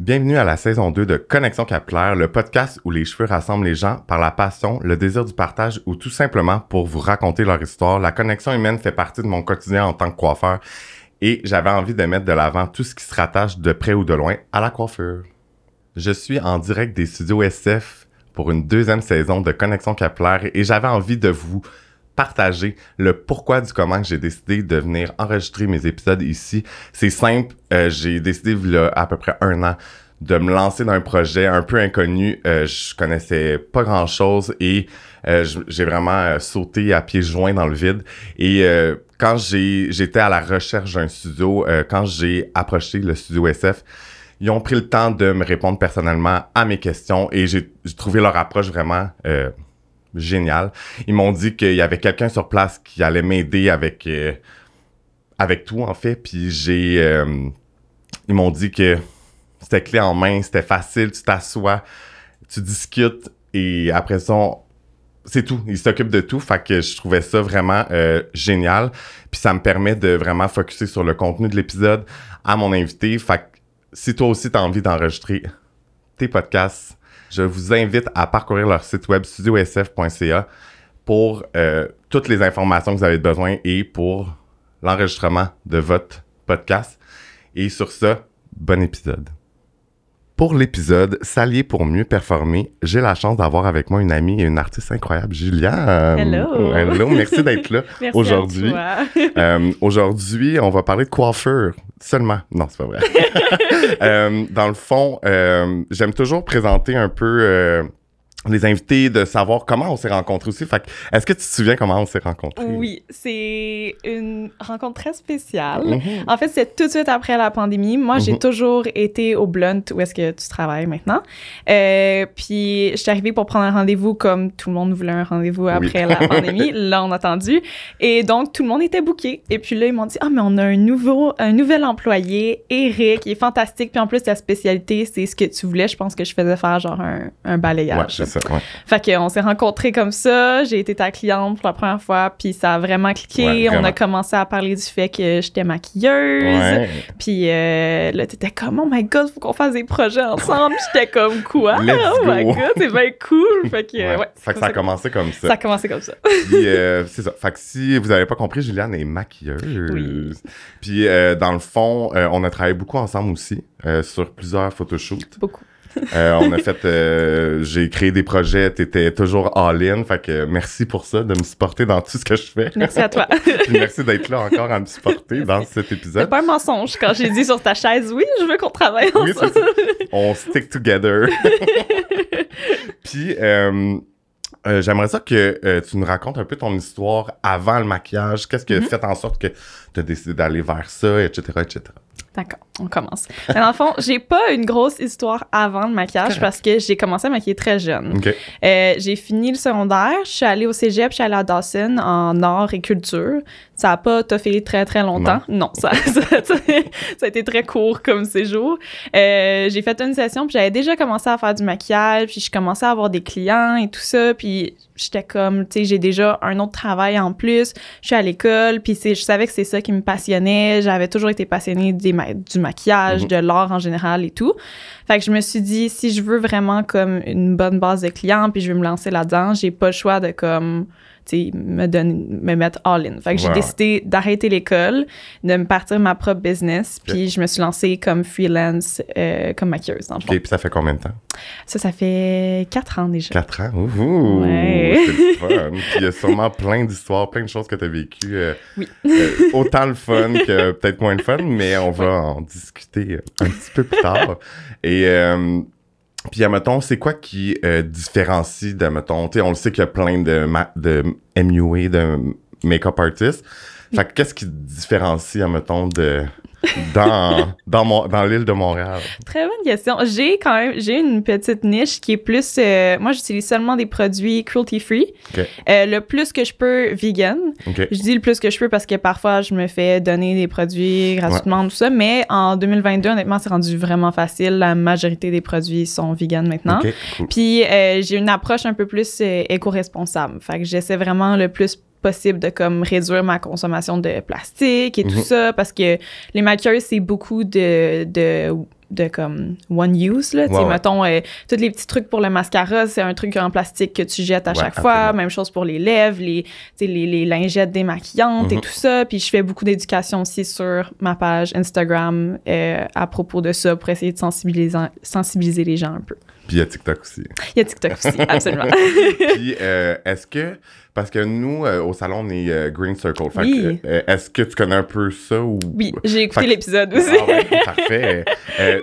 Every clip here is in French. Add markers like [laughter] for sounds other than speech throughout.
Bienvenue à la saison 2 de Connexion Capillaire, le podcast où les cheveux rassemblent les gens par la passion, le désir du partage ou tout simplement pour vous raconter leur histoire. La connexion humaine fait partie de mon quotidien en tant que coiffeur et j'avais envie de mettre de l'avant tout ce qui se rattache de près ou de loin à la coiffure. Je suis en direct des studios SF pour une deuxième saison de Connexion Capillaire et j'avais envie de vous partager le pourquoi du comment que j'ai décidé de venir enregistrer mes épisodes ici. C'est simple, euh, j'ai décidé il y a à peu près un an de me lancer dans un projet un peu inconnu. Euh, je connaissais pas grand chose et euh, j'ai vraiment euh, sauté à pieds joints dans le vide. Et quand j'étais à la recherche d'un studio, quand j'ai approché le studio SF, ils ont pris le temps de me répondre personnellement à mes questions et j'ai trouvé leur approche vraiment géniale. Ils m'ont dit qu'il y avait quelqu'un sur place qui allait m'aider avec euh, tout en fait. Puis j'ai euh, ils m'ont dit que c'était clé en main, c'était facile, tu t'assois, tu discutes et après ça, c'est tout. Ils s'occupent de tout. Fait que je trouvais ça vraiment euh, génial. Puis ça me permet de vraiment focuser sur le contenu de l'épisode à mon invité. Fait que si toi aussi tu as envie d'enregistrer tes podcasts, je vous invite à parcourir leur site web studiosf.ca pour euh, toutes les informations que vous avez besoin et pour l'enregistrement de votre podcast. Et sur ça, bon épisode. Pour l'épisode S'allier pour mieux performer, j'ai la chance d'avoir avec moi une amie et une artiste incroyable, Juliane. Hello. Hello, merci d'être là [laughs] aujourd'hui. [laughs] Euh, Aujourd'hui, on va parler de coiffure seulement. Non, c'est pas vrai. [laughs] Euh, dans le fond, euh, j'aime toujours présenter un peu les invités, de savoir comment on s'est rencontrés aussi. Fait est-ce que tu te souviens comment on s'est rencontrés? Oui, c'est une rencontre très spéciale. Mhm. En fait, c'est tout de suite après la pandémie. Moi, j'ai Mhm. toujours été au Blunt, où est-ce que tu travailles maintenant. Euh, puis, je suis arrivée pour prendre un rendez-vous comme tout le monde voulait un rendez-vous après la [laughs] pandémie. Là, on a attendu. Et donc, tout le monde était booké. Et puis là, ils m'ont dit, ah, mais on a un nouveau, un nouvel employé, Eric, il est fantastique. Puis en plus, ta spécialité, c'est ce que tu voulais. Je pense que je faisais faire genre un, un Ouais, balayage. c'est ça. Ouais. Fait qu'on s'est rencontrés comme ça, j'ai été ta cliente pour la première fois, puis ça a vraiment cliqué. Ouais, On a commencé à parler du fait que j'étais maquilleuse. Ouais. Puis euh, là, t'étais comme, oh my god, faut qu'on fasse des projets ensemble. J'étais comme, quoi? [laughs] Oh my go. god, c'est bien cool. [laughs] Fait que, Ouais. fait que ça a commencé comme ça. Ça a commencé comme ça. Puis, euh, c'est ça. Fait que si vous avez pas compris, Juliane est maquilleuse. Oui. Puis, euh, dans le fond, on a travaillé beaucoup ensemble aussi sur plusieurs photoshoots. Beaucoup. Euh, on a fait, euh, j'ai créé des projets, t'étais toujours all-in. Fait que merci pour ça, de me supporter dans tout ce que je fais. Merci à toi. [laughs] Puis merci d'être là encore à me supporter dans cet C'est épisode. pas un mensonge quand j'ai dit sur ta chaise, oui, je veux qu'on travaille Oui, ensemble. c'est ça. On stick together. [laughs] Puis, euh, j'aimerais ça que tu nous racontes un peu ton histoire avant le maquillage. Qu'est-ce qui a Mhm. fait en sorte que tu as décidé d'aller vers ça, etc., etc. D'accord, on commence. Mais dans le fond, j'ai pas une grosse histoire avant le maquillage parce que j'ai commencé à maquiller très jeune. Euh, j'ai fini le secondaire, je suis allée au cégep, je suis allée à Dawson en art et culture. Ça a pas toffé très très longtemps. Non, ça, [laughs] ça, ça- ça a été très court comme séjour. Euh, j'ai fait une session, puis j'avais déjà commencé à faire du maquillage, puis je commençais à avoir des clients et tout ça, puis j'étais comme, tu sais, j'ai déjà un autre travail en plus. Je suis à l'école, puis c'est- je savais que c'est ça qui me passionnait. J'avais toujours été passionnée des ma- du maquillage, Mhm. de l'art en général et tout. Fait que je me suis dit, si je veux vraiment comme une bonne base de clients, puis je veux me lancer là-dedans, j'ai pas le choix de comme, me, donner- me mettre all-in. Fait que j'ai décidé d'arrêter l'école, de me partir ma propre business, puis je me suis lancée comme freelance, euh, comme maquilleuse, dans le fond. OK, puis ça fait combien de temps? Ça, ça fait quatre ans déjà. Quatre ans? Ouh! Ouais. C'est fun. Puis il y a sûrement plein d'histoires, plein de choses que tu as vécues. euh, Oui. euh, autant le fun que [laughs] peut-être moins le fun, mais on va en discuter un petit peu plus tard. Et puis, mettons, c'est quoi qui euh, différencie de, mettons, on le sait qu'il y a plein de, de MUA, de make-up artists. Fait que qu'est-ce qui différencie, mettons, de, dans, dans, mon, dans l'île de Montréal? Très bonne question. J'ai quand même j'ai une petite niche qui est plus euh, moi j'utilise seulement des produits cruelty free. Euh, le plus que je peux vegan. Je dis le plus que je peux parce que parfois je me fais donner des produits gratuitement tout ça, mais en 2022 honnêtement c'est rendu vraiment facile. La majorité des produits sont vegan maintenant. Cool. Puis euh, j'ai une approche un peu plus éco-responsable. Fait que j'essaie vraiment le plus possible de comme réduire ma consommation de plastique et tout Mhm. ça parce que les maquilleurs c'est beaucoup de, de de comme one use, là. Mettons, euh, tous les petits trucs pour le mascara, c'est un truc en plastique que tu jettes à Ouais, chaque fois. Même chose pour les lèvres, les, les, les lingettes démaquillantes et Mhm. tout ça. Puis je fais beaucoup d'éducation aussi sur ma page Instagram euh, à propos de ça pour essayer de sensibiliser, sensibiliser les gens un peu. Puis il y a TikTok aussi. Il y a TikTok aussi, [laughs] absolument. Puis euh, est-ce que. Parce que nous, euh, au salon, on est euh, Green Circle. Fait Oui. que, euh, est-ce que tu connais un peu ça ou. Oui, j'ai écouté l'épisode aussi. Ah ouais, [laughs] parfait.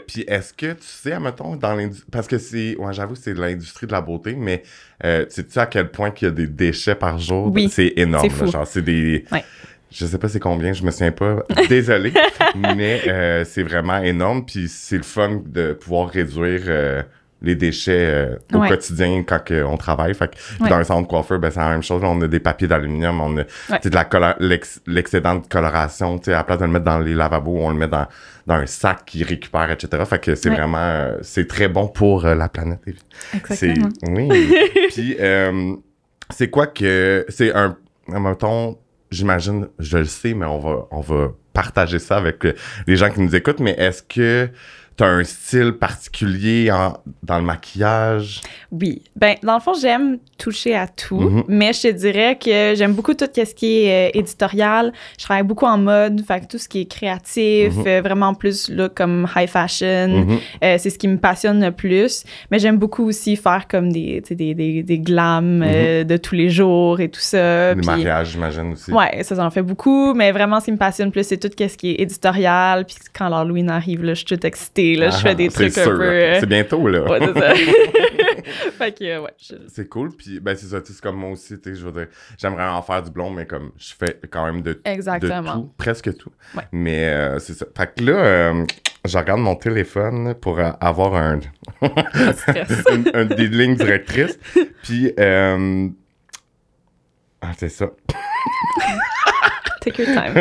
Puis est-ce que tu sais, admettons, dans l'industrie. Parce que c'est. Ouais, j'avoue, c'est de l'industrie de la beauté, mais sais-tu à quel point qu'il y a des déchets par jour? Oui. C'est énorme. C'est genre, c'est des. Ouais. Je sais pas c'est combien, je me souviens pas. Désolé. [laughs] mais c'est vraiment énorme. Puis c'est le fun de pouvoir réduire. Les déchets euh, au Ouais. quotidien quand on travaille. Fait que puis Ouais. dans un centre de coiffeur, ben, c'est la même chose. on a des papiers d'aluminium, on a tu sais, de la l'excédent de coloration. À la place de le mettre dans les lavabos, on le met dans, dans un sac qui récupère, etc. Fait que c'est Ouais. vraiment... euh, c'est très bon pour euh, la planète. C'est Exactement. oui. [laughs] Puis euh, c'est quoi que c'est un mettons j'imagine je le sais mais on va on va partager ça avec euh, les gens qui nous écoutent mais est-ce que tu as un style particulier en- dans le maquillage? Oui. Ben, dans le fond, j'aime toucher à tout, Mhm. mais je te dirais que j'aime beaucoup tout ce qui est euh, éditorial. Je travaille beaucoup en mode, fait tout ce qui est créatif, Mhm. euh, vraiment plus là, comme high fashion, Mhm. euh, c'est ce qui me passionne le plus. Mais j'aime beaucoup aussi faire comme des, des, des, des glams de tous les jours et tout ça. Puis- mariages j'imagine aussi Ouais, ça, j'en fais beaucoup, mais vraiment, ce qui me passionne plus, c'est tout ce qui est éditorial. Puis quand l'Halloween arrive, là, je suis toute excitée. Là, je Ah, fais des c'est trucs un sûr, peu. là. euh, c'est bientôt là Ouais, c'est ça. [laughs] fait que, euh, ouais. je- C'est cool, puis ben c'est ça, c'est comme moi aussi, tu sais, je veux dire, j'aimerais en faire du blond, mais comme je fais quand même de, de Exactement. tout, presque tout. Ouais. Mais euh, c'est ça. Fait que là, euh, je regarde mon téléphone pour avoir un, de [laughs] une, une des lignes directrices, [laughs] puis ah, c'est ça. Take your time.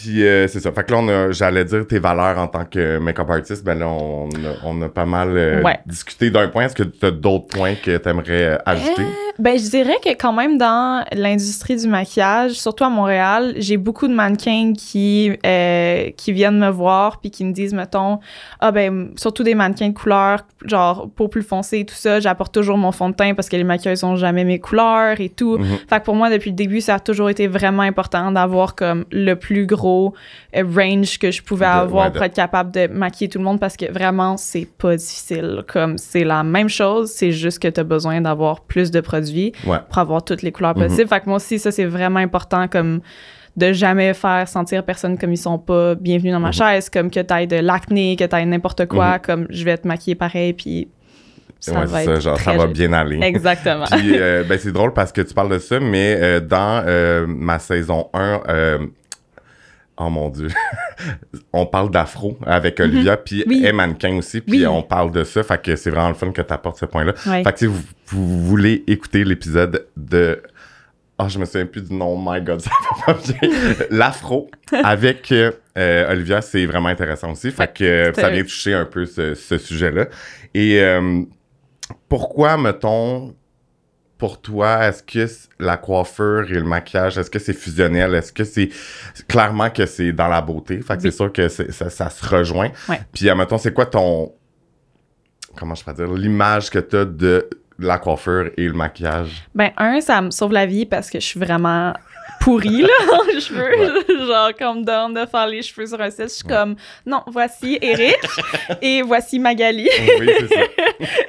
Puis euh, c'est ça. Fait que là, on a, j'allais dire tes valeurs en tant que make-up artist, ben là, on a, on a pas mal euh, Ouais. discuté d'un point. Est-ce que tu as d'autres points que tu aimerais ajouter? Ben, je dirais que quand même dans l'industrie du maquillage, surtout à Montréal, j'ai beaucoup de mannequins qui, euh, qui viennent me voir puis qui me disent, mettons, ah ben, surtout des mannequins de couleur, genre peau plus foncée et tout ça, j'apporte toujours mon fond de teint parce que les maquilleuses ont jamais mes couleurs et tout. Mhm. Fait que pour moi, depuis le début, ça a toujours été vraiment important d'avoir comme le plus gros euh, range que je pouvais De- avoir ouais, de- pour être capable de maquiller tout le monde parce que vraiment, c'est pas difficile. Comme c'est la même chose, c'est juste que tu as besoin d'avoir plus de produits Ouais. pour avoir toutes les couleurs Mhm. possibles. Fait que moi aussi, ça, c'est vraiment important comme de jamais faire sentir personne comme ils sont pas bienvenus dans ma Mhm. chaise, comme que t'ailles de l'acné, que t'ailles n'importe quoi, Mhm. comme je vais te maquiller pareil, puis ça ouais, va ça, genre, ça va bien aller. Exactement. Puis, euh, ben, c'est drôle parce que tu parles de ça, mais euh, dans euh, ma saison 1, euh, oh mon Dieu, [laughs] on parle d'afro avec Olivia, puis Mhm. Oui. elle est mannequin aussi, puis Oui. on parle de ça, fait que c'est vraiment le fun que tu apportes ce point-là. Ouais. Fait que si vous, vous voulez écouter l'épisode de... Oh, je me souviens plus du nom, my God, [laughs] ça va pas bien. L'afro [laughs] avec euh, Olivia, c'est vraiment intéressant aussi. Fait que ça vient toucher un peu ce, ce sujet-là. Et euh, pourquoi, mettons, pour toi, est-ce que la coiffure et le maquillage, est-ce que c'est fusionnel? Est-ce que c'est clairement que c'est dans la beauté? Fait que Oui. c'est sûr que ça, ça se rejoint. Ouais. Puis, mettons, c'est quoi ton. Comment je peux dire? L'image que tu as de la coiffure et le maquillage? Ben, un, ça me sauve la vie parce que je suis vraiment pourrie, là, en cheveux. [laughs] Genre, comme donne de faire les cheveux sur un site, je suis Ouais. comme, non, voici Eric et voici Magali. Oui, c'est ça. [laughs]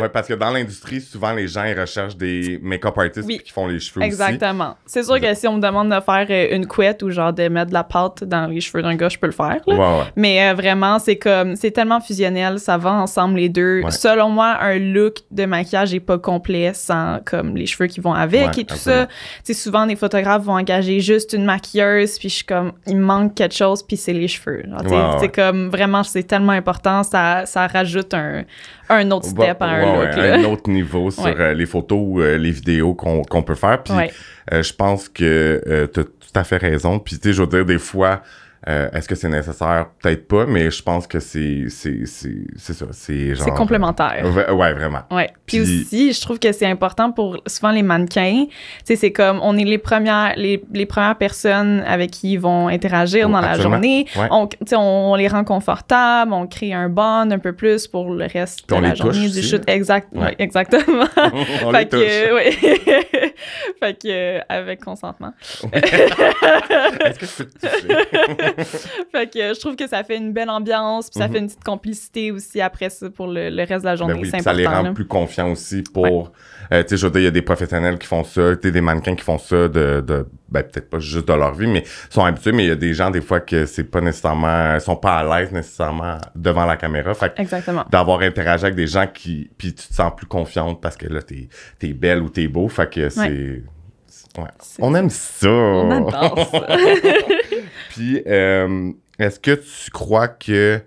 ouais, parce que dans l'industrie, souvent, les gens ils recherchent des make-up artists Oui. qui font les cheveux aussi. Exactement. C'est sûr que si on me demande de faire euh, une couette ou genre de mettre de la pâte dans les cheveux d'un gars, je peux le faire, là. Ouais, ouais. Mais euh, vraiment, c'est comme, c'est tellement fusionnel, ça va ensemble les deux. Ouais. Selon moi, un look de maquillage est pas complet sans comme les cheveux qui vont avec et tout absolument. ça. Sais, souvent, des photographes vont engager juste une maquilleuse, puis je suis comme, il manque quelque chose, puis c'est les cheveux. Genre. C'est comme, vraiment, c'est tellement important, ça, ça rajoute un, un autre step à un look. là. un autre niveau [laughs] sur euh, les photos euh, les vidéos qu'on qu'on peut faire. Puis euh, je pense que tu as tout à fait raison. Puis tu sais, je veux dire, des fois, Euh, Est-ce que c'est nécessaire? Peut-être pas, mais je pense que c'est ça. C'est genre. C'est complémentaire. Ouais, ouais, vraiment. Ouais. Puis Puis- aussi, je trouve que c'est important pour souvent les mannequins. Tu sais, c'est comme on est les premières, les, les premières personnes avec qui ils vont interagir Oh, dans la journée. Ouais. On, tu sais, on, on les rend confortables, on crée un bond un peu plus pour le reste Puis de la journée du shoot. Exact, Ouais. exactement. [laughs] On fait les touche. que, [laughs] fait que, euh, avec consentement. [laughs] Est-ce que je peux te toucher? [laughs] Fait que je trouve que ça fait une belle ambiance, puis ça Mhm. fait une petite complicité aussi après ça pour le, le reste de la journée. Ben oui, ça les rend là. plus confiants aussi pour. euh, tu sais, je veux dire, il y a des professionnels qui font ça, tu des mannequins qui font ça de. de ben, peut-être pas juste de leur vie, mais sont habitués, mais il y a des gens, des fois, que c'est pas nécessairement. Ils sont pas à l'aise nécessairement devant la caméra. Fait que Exactement. d'avoir interagi avec des gens qui. Puis tu te sens plus confiante parce que là, t'es es belle ou t'es beau. Fait que c'est. c'est- Ouais. C'est- On aime ça. On adore ça. [laughs] Puis, euh, est-ce que tu crois que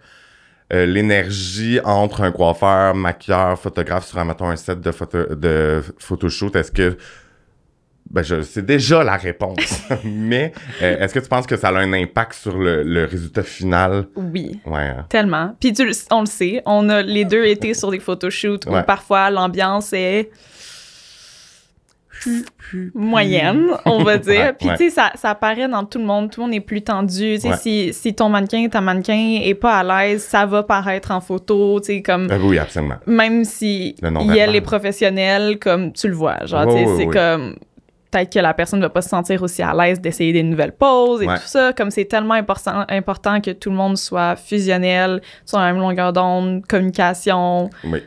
euh, l'énergie entre un coiffeur, maquilleur, photographe sur, mettons, un set de, photo, de photoshoot, est-ce que. Ben, je c'est déjà la réponse. [laughs] Mais euh, est-ce que tu penses que ça a un impact sur le, le résultat final? Oui. Ouais. hein? Tellement. Puis tu on le sait, on a les deux été sur des photoshoots où parfois l'ambiance est moyenne, on va dire. Ouais, Puis ouais. tu sais, ça, ça apparaît dans tout le monde. Tout le monde est plus tendu. Tu sais, Ouais. si, si ton mannequin, ta mannequin est pas à l'aise, ça va paraître en photo. Tu sais, comme Ben oui, absolument. même si il y a verbal. les professionnels, comme tu le vois. Genre, tu sais, c'est comme peut-être que la personne ne va pas se sentir aussi à l'aise d'essayer des nouvelles poses et tout ça. Comme c'est tellement important, important que tout le monde soit fusionnel, sur la même longueur d'onde, communication, Oui.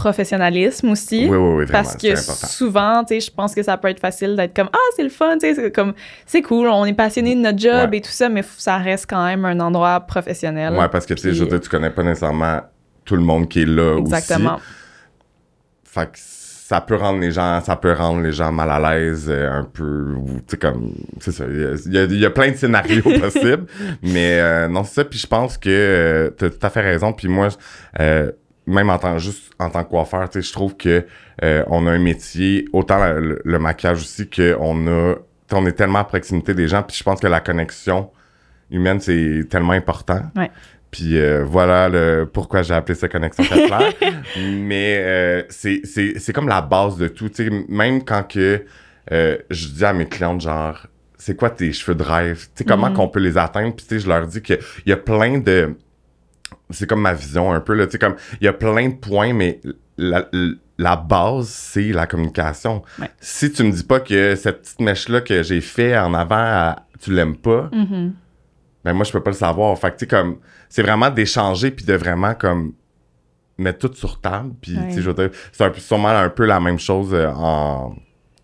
Professionnalisme aussi. Oui, oui, oui, vraiment. Parce que souvent, tu sais, je pense que ça peut être facile d'être comme ah c'est le fun, tu sais, c'est comme c'est cool, on est passionné de notre job Ouais. et tout ça, mais ça reste quand même un endroit professionnel. Ouais, parce que, tu sais, je veux dire, tu connais pas nécessairement tout le monde qui est là Exactement. aussi. Fait que ça peut rendre les gens, ça peut rendre les gens mal à l'aise euh, un peu, tu sais, comme, c'est ça, il y a- il y, plein de scénarios [laughs] possibles, mais euh, non, c'est ça, puis je pense que euh, t'as tout à fait raison, puis moi, euh, même en tant, juste en tant que coiffeur, tu sais, je trouve que euh, on a un métier, autant la- le, le maquillage aussi, qu'on a, on est tellement à proximité des gens, puis je pense que la connexion humaine, c'est tellement important. Ouais. Puis euh, voilà le, pourquoi j'ai appelé ça connexion capillaire. [laughs] Mais euh, c'est, comme la base de tout. Même quand que euh, je dis à mes clientes, genre, c'est quoi tes cheveux de rêve? Tu sais, comment Mhm. qu'on peut les atteindre? Puis je leur dis qu'il y a plein de... C'est comme ma vision un peu, là. Tu sais, comme, il y a plein de points, mais la, la base, c'est la communication. Ouais. Si tu me dis pas que cette petite mèche-là que j'ai fait en avant, tu l'aimes pas, Mhm. ben moi je peux pas le savoir fait que tu sais comme c'est vraiment d'échanger puis de vraiment comme mettre tout sur table puis Ouais. tu sais je veux dire c'est sûrement un peu la même chose euh, en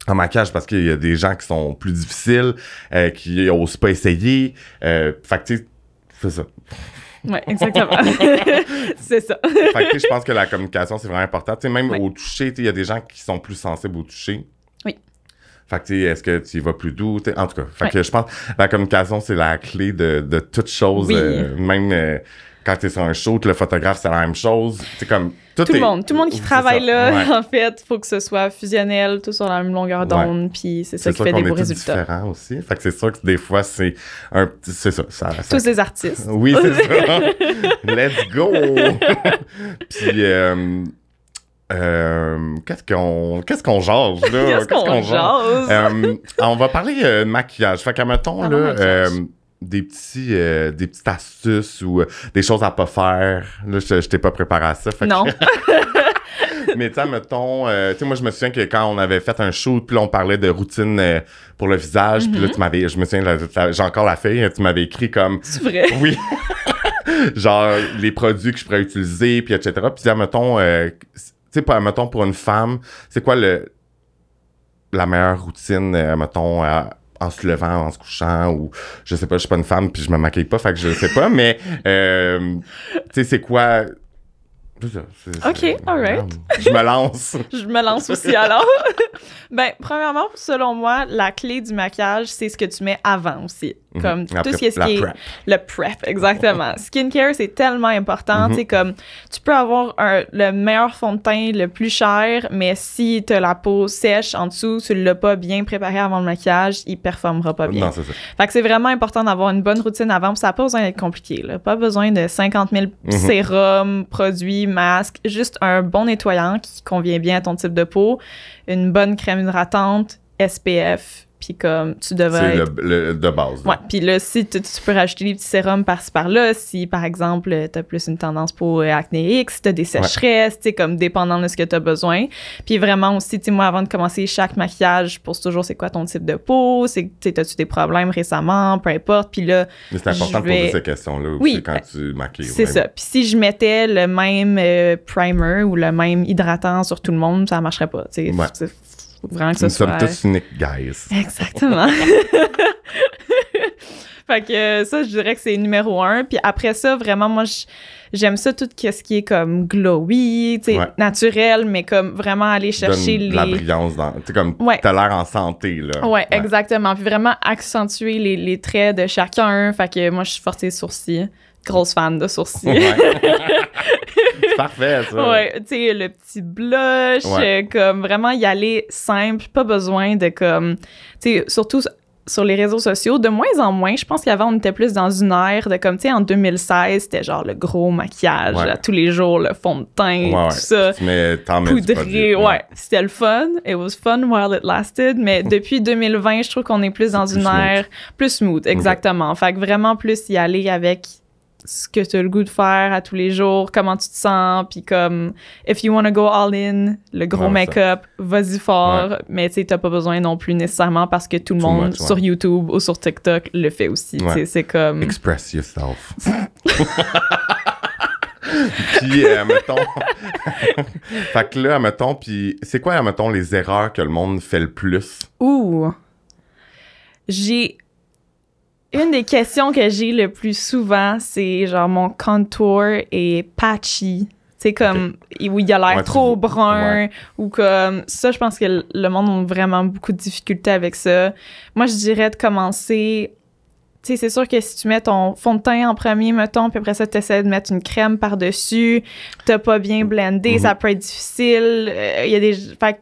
en maquillage parce qu'il y a des gens qui sont plus difficiles euh, qui osent pas essayer euh, fait que c'est ça Ouais, exactement. [laughs] c'est ça. fait que je pense que la communication c'est vraiment important même Ouais. au toucher il y a des gens qui sont plus sensibles au toucher Oui. fait que est-ce que tu y vas plus doux? En tout cas, fait Ouais. que je pense que la communication, c'est la clé de, de toute chose. Oui. euh, même euh, quand tu es sur un shoot, le photographe, c'est la même chose. C'est comme... Tout le est- monde, tout le monde qui c'est travaille là, Ouais. [laughs] en fait, faut que ce soit fusionnel, tout sur la même longueur d'onde, puis c'est ça C'est qui fait des beaux résultats. différents aussi. Fait que c'est sûr que des fois, c'est un petit... C'est ça. ça, ça- Tous des artistes. Oui, c'est [laughs] ça. Let's go! [laughs] Puis... Euh, euh, qu'est-ce qu'on qu'est-ce qu'on jase là? Qu'est-ce qu'on jase? Euh, on va parler euh, maquillage. Fait qu'à mettons, là, des petits euh, des petites astuces ou euh, des choses à pas faire. Là, je, je t'ai pas préparé à ça. Fait que- Non. [laughs] mais tu sais, mettons, euh, tu sais, moi, je me souviens que quand on avait fait un shoot, puis on parlait de routine pour le visage, puis là, tu m'avais, je me souviens, j'ai encore la feuille, tu m'avais écrit comme, C'est vrai. [laughs] oui, [laughs] genre, les produits que je pourrais utiliser, puis etc. Puis, mettons, tu sais, mettons, pour une femme, c'est quoi le, la meilleure routine, mettons, à- en se levant, en se couchant, ou je sais pas, je suis pas une femme, puis je me maquille pas, fait que je sais pas, mais, euh, tu sais, c'est quoi... Ok, alright. [laughs] Je me lance. Je me lance aussi alors. [laughs] ben, premièrement, selon moi, la clé du maquillage, c'est ce que tu mets avant aussi. Mhm. Comme tout ce qui est, ce le prep, exactement. [laughs] Skincare, c'est tellement important. Mhm. Tu sais, comme, tu peux avoir un- le meilleur fond de teint, le plus cher, mais si t'as la peau sèche en dessous, tu l'as pas bien préparé avant le maquillage, il performera pas bien. Non, c'est ça. Fait que c'est vraiment important d'avoir une bonne routine avant, ça n'a pas besoin d'être compliqué, là. Pas besoin de 50 000 Mhm. sérums, produits, masques, juste un bon nettoyant qui convient bien à ton type de peau, une bonne crème hydratante, SPF, puis comme tu devrais C'est être le, le- de base. là. Ouais, puis là, si tu, tu peux rajouter des petits sérums par-ci par-là, si par exemple, tu as plus une tendance pour euh, acnéique, si tu as des sécheresses, tu sais, comme dépendant de ce que tu as besoin. Puis vraiment aussi, tu sais, moi, avant de commencer chaque maquillage, je pose toujours c'est quoi ton type de peau, c'est, tu as-tu des problèmes récemment, peu importe. Puis là, Mais c'est important de poser ces questions-là Oui, quand tu maquilles. c'est ça. Puis si je mettais le même euh, primer ou le même hydratant sur tout le monde, ça marcherait pas. Tu sais, Ouais. Faut- vraiment que ça Nous sommes tous uniques, guys. Exactement. [laughs] fait que ça, je dirais que c'est numéro un. Puis après ça, vraiment, moi, j'aime ça tout ce qui est comme glowy, tu sais, Ouais. naturel, mais comme vraiment aller chercher Donne les... la brillance dans. Tu comme Ouais. t'as l'air en santé, là. Ouais, exactement. Puis vraiment accentuer les, les traits de chacun. Fait que moi, je suis forcée sourcils. Grosse fan de sourcils. Ouais. [laughs] c'est parfait, ça. Ouais, tu sais, le petit blush, Ouais. euh, comme vraiment y aller simple, pas besoin de comme, tu sais, surtout sur les réseaux sociaux, de moins en moins, je pense qu'avant, on était plus dans une ère de comme, tu sais, en 2016, c'était genre le gros maquillage Ouais. à tous les jours, le fond de teint, Ouais, ouais. tout ça. Du Poudré, ouais, c'était le fun. It was fun while it lasted. Mais [laughs] depuis 2020, je trouve qu'on est plus dans C'est une plus ère plus smooth, exactement. Fait que vraiment plus y aller avec ce que tu as le goût de faire à tous les jours, comment tu te sens, puis comme if you wanna go all in, le gros Ouais, make-up, vas-y fort, mais tu sais t'as pas besoin non plus nécessairement parce que tout le Too monde much, ouais. sur YouTube ou sur TikTok le fait aussi, c'est comme Express yourself. [laughs] puis, euh, mettons. [laughs] fait que là, mettons, puis c'est quoi, mettons, les erreurs que le monde fait le plus? Ouh. J'ai. Une des questions que j'ai le plus souvent, c'est genre mon contour est patchy. C'est comme où il a l'air Ouais, tu- trop brun ouais. ou comme ça je pense que le- monde a vraiment beaucoup de difficultés avec ça. Moi je dirais de commencer tu sais c'est sûr que si tu mets ton fond de teint en premier mettons puis après ça tu essaies de mettre une crème par-dessus, t'as pas bien blendé, Mhm. ça peut être difficile. Euh, Il y a des fait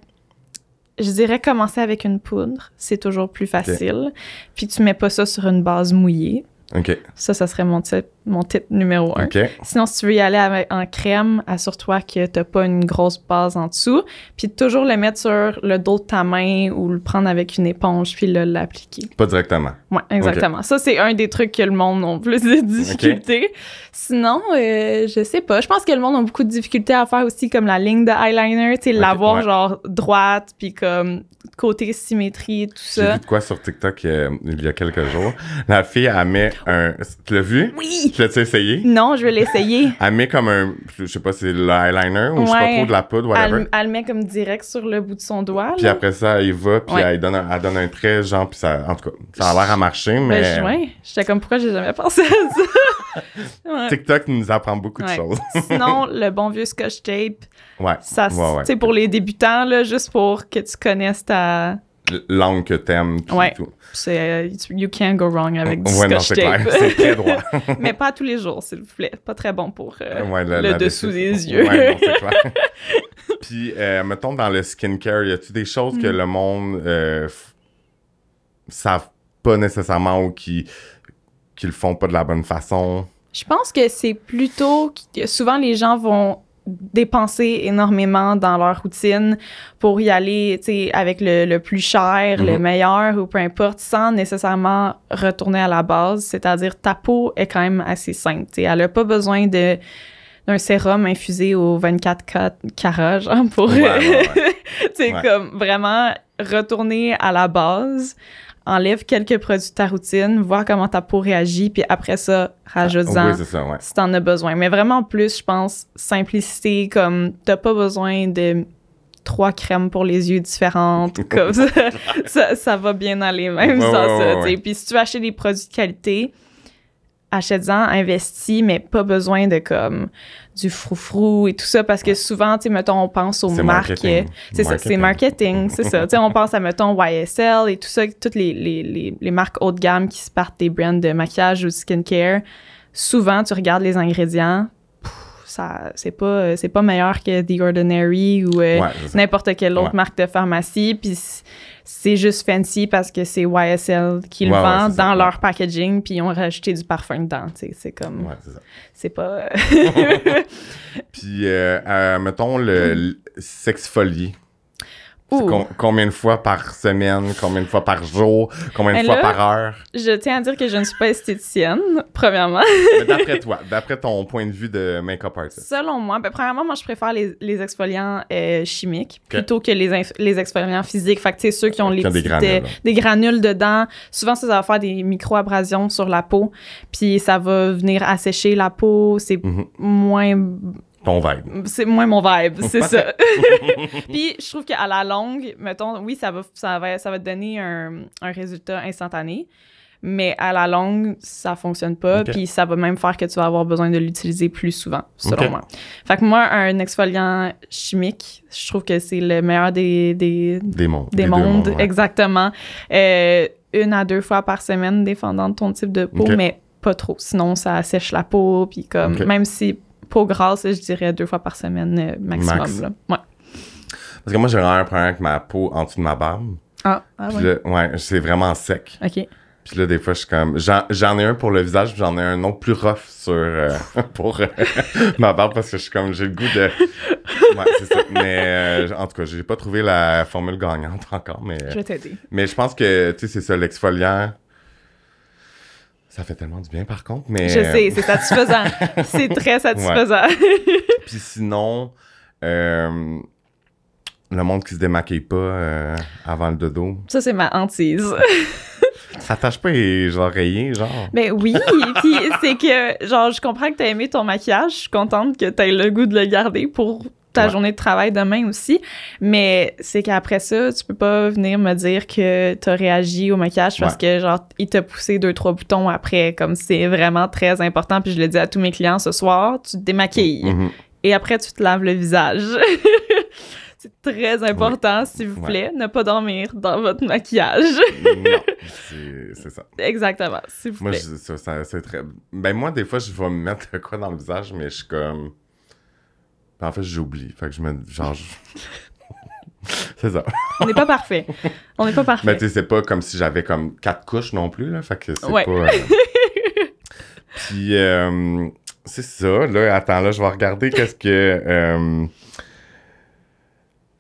je dirais commencer avec une poudre, c'est toujours plus facile. Puis tu mets pas ça sur une base mouillée. OK. Ça, ça serait mon tip, mon tip numéro un. OK. Sinon, si tu veux y aller avec, en crème, assure-toi que t'as pas une grosse base en dessous. Puis toujours le mettre sur le dos de ta main ou le prendre avec une éponge puis l'appliquer. Pas directement. Ouais, exactement. Ça, c'est un des trucs que le monde a plus de difficultés. Sinon, euh, je sais pas. Je pense que le monde a beaucoup de difficultés à faire aussi comme la ligne de eyeliner, tu sais, l'avoir ouais. genre droite puis comme côté symétrie, tout J'ai ça. vu de quoi sur TikTok euh, il y a quelques jours. La fille, elle met un. Tu l'as vu? Oui! Tu l'as-tu essayé? Non, je vais l'essayer. [laughs] Elle met comme un. Je sais pas si c'est l'eyeliner ou je sais pas Ouais. trop de la poudre, whatever. Elle, elle le met comme direct sur le bout de son doigt. Puis après ça, elle y va, puis Ouais. elle, donne un, elle donne un trait, genre, puis ça. En tout cas, ça a l'air à marcher, Ben, mais. je- ouais, j'étais comme pourquoi j'ai jamais pensé à ça? [laughs] Ouais. TikTok nous apprend beaucoup de Ouais. choses. [laughs] Sinon, le bon vieux scotch tape, ouais. ça, Ouais, ouais. sais, pour les débutants, là, juste pour que tu connaisses ta. Langue que t'aimes, Ouais. tout. C'est, euh, you can't go wrong avec du ouais, non, scotch c'est clair. tape. C'est très droit. [laughs] Mais pas tous les jours, s'il vous plaît. Pas très bon pour euh, Ouais, le dessous des yeux. Ouais, non, c'est clair. [laughs] Puis, euh, mettons, dans le skincare, y a-tu des choses Mm. que le monde euh, savent pas nécessairement ou qui, qui le font pas de la bonne façon? Je pense que c'est plutôt que souvent les gens vont dépenser énormément dans leur routine pour y aller, tu sais, avec le, le plus cher, le Mhm. meilleur ou peu importe, sans nécessairement retourner à la base. C'est-à-dire, ta peau est quand même assez simple. Tu sais, elle a pas besoin de d'un sérum infusé au 24 ca- carats, genre, pour... Ouais, ouais, [laughs] tu sais, Ouais. comme vraiment retourner à la base, enlève quelques produits de ta routine, voir comment ta peau réagit, puis après ça, rajoute-en Oui, c'est ça, ouais. si t'en as besoin. Mais vraiment plus, je pense, simplicité, comme t'as pas besoin de trois crèmes pour les yeux différentes, comme [laughs] ça, ça, ça va bien aller même Ouais, sans ouais, ça. Puis si tu veux acheter des produits de qualité, achète-en, investis, mais pas besoin de comme du froufrou et tout ça parce que souvent, tu sais, mettons, on pense aux marques. marketing. C'est ça, c'est marketing, c'est ça. Tu sais, on pense à, mettons, YSL et tout ça, toutes les, les, les, les marques haut de gamme qui se partent des brands de maquillage ou de skincare. Souvent, tu regardes les ingrédients, ça, c'est pas, c'est pas meilleur que The Ordinary ou euh, Ouais, n'importe quelle autre Ouais. marque de pharmacie. Puis c'est juste fancy parce que c'est YSL qui le Ouais, vend dans leur packaging, puis ils ont rajouté du parfum dedans. C'est comme. Ouais, c'est pas. [laughs] Puis, euh, euh, mettons le, sexfolier. Com- combien de fois par semaine, combien de fois par jour, combien de fois par heure? Je tiens à dire que je ne suis pas esthéticienne, premièrement. D'après toi, d'après ton point de vue de make-up artist. Selon moi, ben, premièrement, moi, je préfère les, les exfoliants euh, chimiques plutôt que les, les exfoliants physiques. Fait que, tu sais, ceux qui ont les Qui ont des petites, granules, euh, des granules dedans. Souvent, ça, ça va faire des micro-abrasions sur la peau. Puis ça va venir assécher la peau. C'est Mhm. moins Ton vibe. c'est moins mon vibe, c'est ça. [laughs] Puis je trouve qu'à la longue, mettons, oui, ça va, ça va, ça va te donner un, un résultat instantané, mais à la longue, ça fonctionne pas. Puis ça va même faire que tu vas avoir besoin de l'utiliser plus souvent, selon Ok. moi. Fait que moi, un exfoliant chimique, je trouve que c'est le meilleur des, des, Des mondes. des mondes, ouais. exactement. Euh, une à deux fois par semaine, dépendant de ton type de peau, mais pas trop. Sinon, ça assèche la peau, puis comme, même si peau grasse, je dirais deux fois par semaine euh, maximum. Max. là. Ouais. Parce que moi, j'ai vraiment un problème avec ma peau en dessous de ma barbe. Ah, ah Puis ouais. là, ouais, c'est vraiment sec. OK. Puis là, des fois, je suis comme. J'en, j'en ai un pour le visage, puis j'en ai un autre plus rough sur. euh, [laughs] pour euh, [laughs] ma barbe, parce que je suis comme. J'ai le goût de. [laughs] Ouais, c'est ça. Mais euh, en tout cas, j'ai pas trouvé la formule gagnante encore, mais. Je vais t'aider. Mais je pense que, tu sais, c'est ça, l'exfoliant. Ça fait tellement du bien, par contre, mais... Je sais, c'est satisfaisant. [laughs] c'est très satisfaisant. [laughs] Puis sinon, euh, le monde qui se démaquille pas euh, avant le dodo, Ça, c'est ma hantise. [laughs] ça tâche pas les oreillers, genre? Ben oui, puis c'est que, genre, je comprends que t'as aimé ton maquillage. Je suis contente que t'aies le goût de le garder pour ta Ouais. journée de travail demain aussi. Mais c'est qu'après ça, tu peux pas venir me dire que t'as réagi au maquillage parce que, genre, il t'a poussé deux, trois boutons après. Comme c'est vraiment très important. Puis je le dis à tous mes clients ce soir, tu te démaquilles. Mhm. Et après, tu te laves le visage. [laughs] c'est très important, s'il vous Ouais. plaît, ne pas dormir dans votre maquillage. non, [laughs] c'est ça. Exactement, s'il vous Moi, plaît. ça- c'est très... Ben moi, des fois, je vais me mettre quoi dans le visage, mais je suis comme... En fait, j'oublie. Fait que je me... Genre... [laughs] c'est ça. On n'est pas parfait. On n'est pas parfait. Mais tu sais, c'est pas comme si j'avais comme quatre couches non plus, là. Fait que c'est Ouais. pas. euh, [laughs] Puis, euh, c'est ça. Là, attends, là, je vais regarder qu'est-ce que. euh,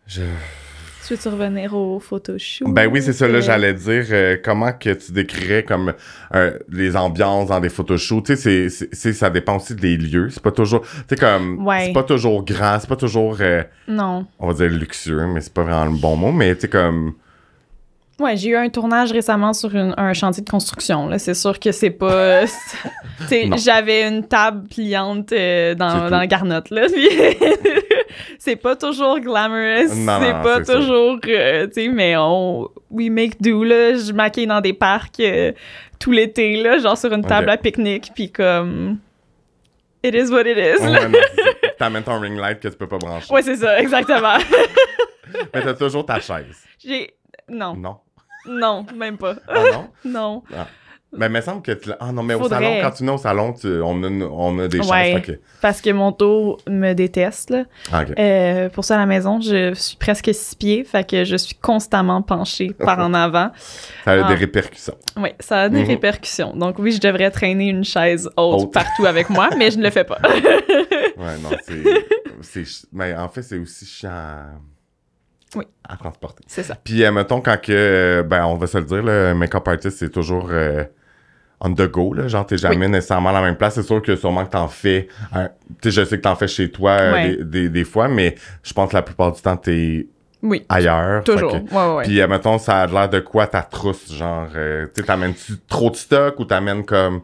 je- Tu veux-tu revenir au photoshoot? Ben oui, c'est ça. Là, Euh, j'allais dire euh, comment que tu décrirais comme euh, les ambiances dans des photoshoots? Tu sais, c'est- ça dépend aussi des lieux. C'est pas toujours. Tu sais, comme. Ouais. C'est pas toujours grand. C'est pas toujours. euh, Non. on va dire luxueux, mais c'est pas vraiment le bon mot. Mais tu sais, comme. Ouais, j'ai eu un tournage récemment sur une- un chantier de construction. Là. C'est sûr que c'est pas. [laughs] J'avais une table pliante euh, dans, dans la garnotte. Là, [laughs] puis [laughs] c'est pas toujours glamorous. C'est pas toujours. euh, tu sais, mais on. We make do, là. Je maquille dans des parcs euh, tout l'été, là, genre sur une table à pique-nique, puis comme. It is what it is. Ouais. T'amènes ton ring light que tu peux pas brancher. Ouais, c'est ça, [laughs] exactement. Mais t'as toujours ta chaise. J'ai. Non, Non. non, même pas. Ah non? [laughs] Non. Mais il me semble que tu Ah non, mais au salon, quand tu viens au salon, tu- on, a, on a des chaises. Ouais. que- Parce que mon dos me déteste, là. Ah. Euh, pour ça, à la maison, je suis presque six pieds, fait que je suis constamment penchée par en avant. Ça a ah. des répercussions. Oui, ça a des Mhm. répercussions. Donc oui, je devrais traîner une chaise haute, Haute. partout avec moi, mais je ne le fais pas. [laughs] Ouais, non, c'est. mais en fait, c'est aussi chiant à... Oui. à transporter. C'est ça. Puis, euh, mettons, quand que. ben, on va se le dire, le make-up artist, c'est toujours. euh, on the go, là. Genre, t'es jamais nécessairement à la même place. C'est sûr que sûrement que t'en fais. hein, tu je sais que t'en fais chez toi euh, des, des, des fois, mais je pense que la plupart du temps, t'es Oui, ailleurs. Toujours. que- Ouais, ouais. Puis, euh, mettons, ça a l'air de quoi ta trousse? Genre, euh, tu sais, t'amènes-tu trop de stock ou t'amènes comme.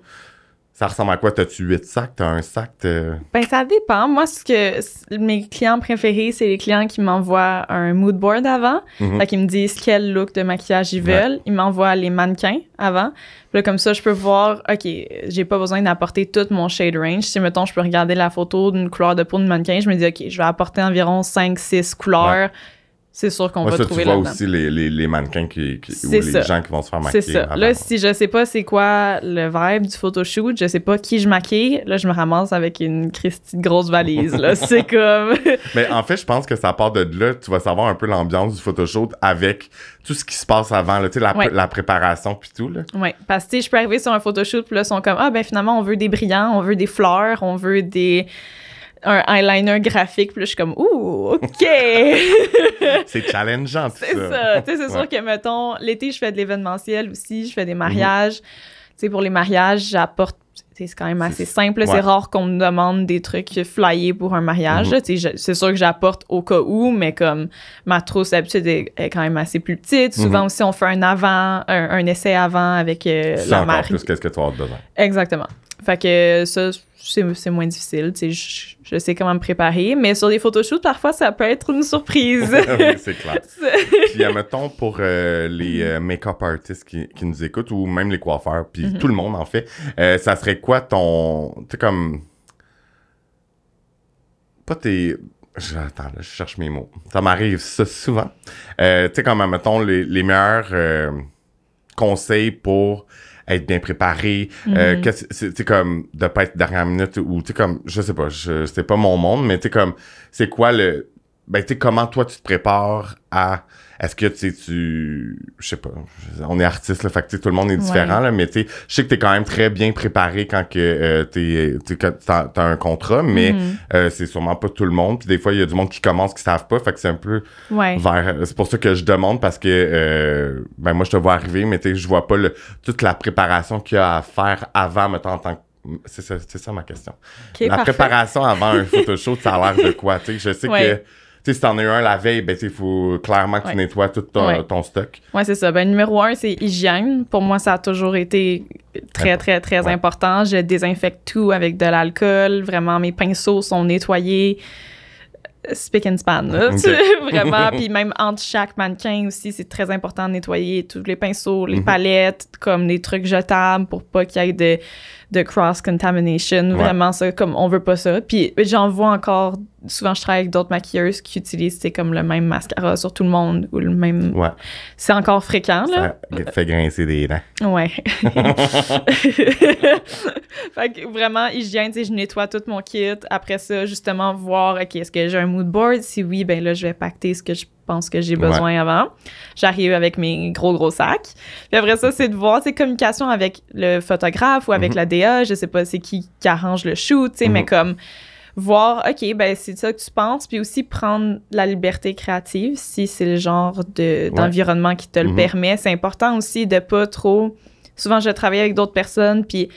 Ça ressemble à quoi? T'as-tu huit sacs? T'as un sac? Ben, ça dépend. Moi, ce que mes clients préférés, c'est les clients qui m'envoient un mood board avant. Mhm. Fait qu'ils me disent quel look de maquillage ils veulent. Ils m'envoient les mannequins avant. Puis là, comme ça, je peux voir, OK, j'ai pas besoin d'apporter tout mon shade range. Si, mettons, je peux regarder la photo d'une couleur de peau de mannequin, je me dis, OK, je vais apporter environ 5-6 couleurs. C'est sûr qu'on Ouais, va ça, trouver tu vois aussi les, les, les mannequins qui, qui- ou C'est les ça. gens qui vont se faire C'est maquiller. ça. avant. Là, si je sais pas c'est quoi le vibe du photoshoot, je sais pas qui je maquille, là, je me ramasse avec une Christie grosse valise. Là. [laughs] c'est comme. [laughs] Mais en fait, je pense que ça part de là, tu vas savoir un peu l'ambiance du photoshoot avec tout ce qui se passe avant, là, tu sais, la, Ouais. la préparation puis tout. Là. ouais. Parce que, je peux arriver sur un photoshoot, puis là, ils sont comme, ah, ben finalement, on veut des brillants, on veut des fleurs, on veut des. Un eyeliner graphique, puis là, je suis comme, ouh, OK! [laughs] C'est challengeant, tout C'est ça. Tu sais, c'est sûr que, mettons, l'été, je fais de l'événementiel aussi, je fais des mariages. Tu sais, pour les mariages, j'apporte. C'est quand même assez simple. Ouais. C'est rare qu'on me demande des trucs flyés pour un mariage. Mhm. sais, je- C'est sûr que j'apporte au cas où, mais comme ma trousse d'habitude est, est quand même assez plus petite. Souvent Mhm. aussi, on fait un avant, un, un essai avant avec euh, C'est la encore mariée. plus qu'est-ce que tu avoir besoin. Exactement. Fait que ça, c'est moins difficile. Je, je sais comment me préparer. Mais sur des photoshoots, parfois, ça peut être une surprise. [laughs] oui, c'est clair. [laughs] Puis, mettons, pour euh, les euh, make-up artists qui, qui nous écoutent, ou même les coiffeurs, puis Mhm. tout le monde, en fait, euh, ça serait quoi ton... Tu sais, comme... Pas tes... Attends, là, je cherche mes mots. Ça m'arrive ça souvent. Tu sais, comme, mettons, les, les meilleurs conseils pour être bien préparé, que c'est- comme de pas être dernière minute ou tu sais comme je sais pas, c'est pas mon monde mais tu sais comme c'est quoi le ben tu sais comment toi tu te prépares à est-ce que tu sais tu je sais pas on est artiste là fait que tout le monde est différent Ouais. là mais tu sais je sais que t'es quand même très bien préparé quand que euh, t'es t'as, t'as un contrat mais Mhm. euh, c'est sûrement pas tout le monde puis des fois il y a du monde qui commence qui savent pas fait que c'est un peu Ouais. vers c'est pour ça que je demande parce que euh, ben moi je te vois arriver mais tu sais je vois pas le, toute la préparation qu'il y a à faire avant mettons en tant que c'est ça, c'est ça ma question. OK, la parfait. préparation avant un photoshoot, [laughs] ça a l'air de quoi? Tu sais, je sais Ouais. que sais, si t'en as eu un la veille, ben, il faut clairement que tu nettoies tout ton, Ouais. ton stock. Ouais, c'est ça. Ben, numéro un, c'est hygiène. Pour moi, ça a toujours été très, très, très Ouais. important. Je désinfecte tout avec de l'alcool. Vraiment, mes pinceaux sont nettoyés. Spick and span, là, [laughs] vraiment. [laughs] Puis même entre chaque mannequin aussi, c'est très important de nettoyer tous les pinceaux, les Mhm. palettes, comme les trucs jetables pour pas qu'il y ait de, de cross-contamination. Ouais. Vraiment, ça, comme on veut pas ça. Puis j'en vois encore, souvent je travaille avec d'autres maquilleuses qui utilisent, c'est comme le même mascara sur tout le monde ou le même... Ouais. C'est encore fréquent, là. Ça fait grincer des dents. Ouais. [laughs] fait que vraiment, hygiène, tu sais, je nettoie tout mon kit. Après ça, justement, voir, OK, est-ce que j'ai un mood board? Si oui, ben là, je vais pacter ce que je pense que j'ai besoin avant. J'arrive avec mes gros, gros sacs. Puis après ça, c'est de voir, c'est communication avec le photographe ou avec Mhm. la DA. Je sais pas c'est qui qui arrange le shoot, tu sais, mais Mhm. comme voir, OK, ben c'est ça que tu penses, puis aussi prendre la liberté créative si c'est le genre de, d'environnement qui te le Mhm. permet. C'est important aussi de pas trop... Souvent, je travaille avec d'autres personnes, puis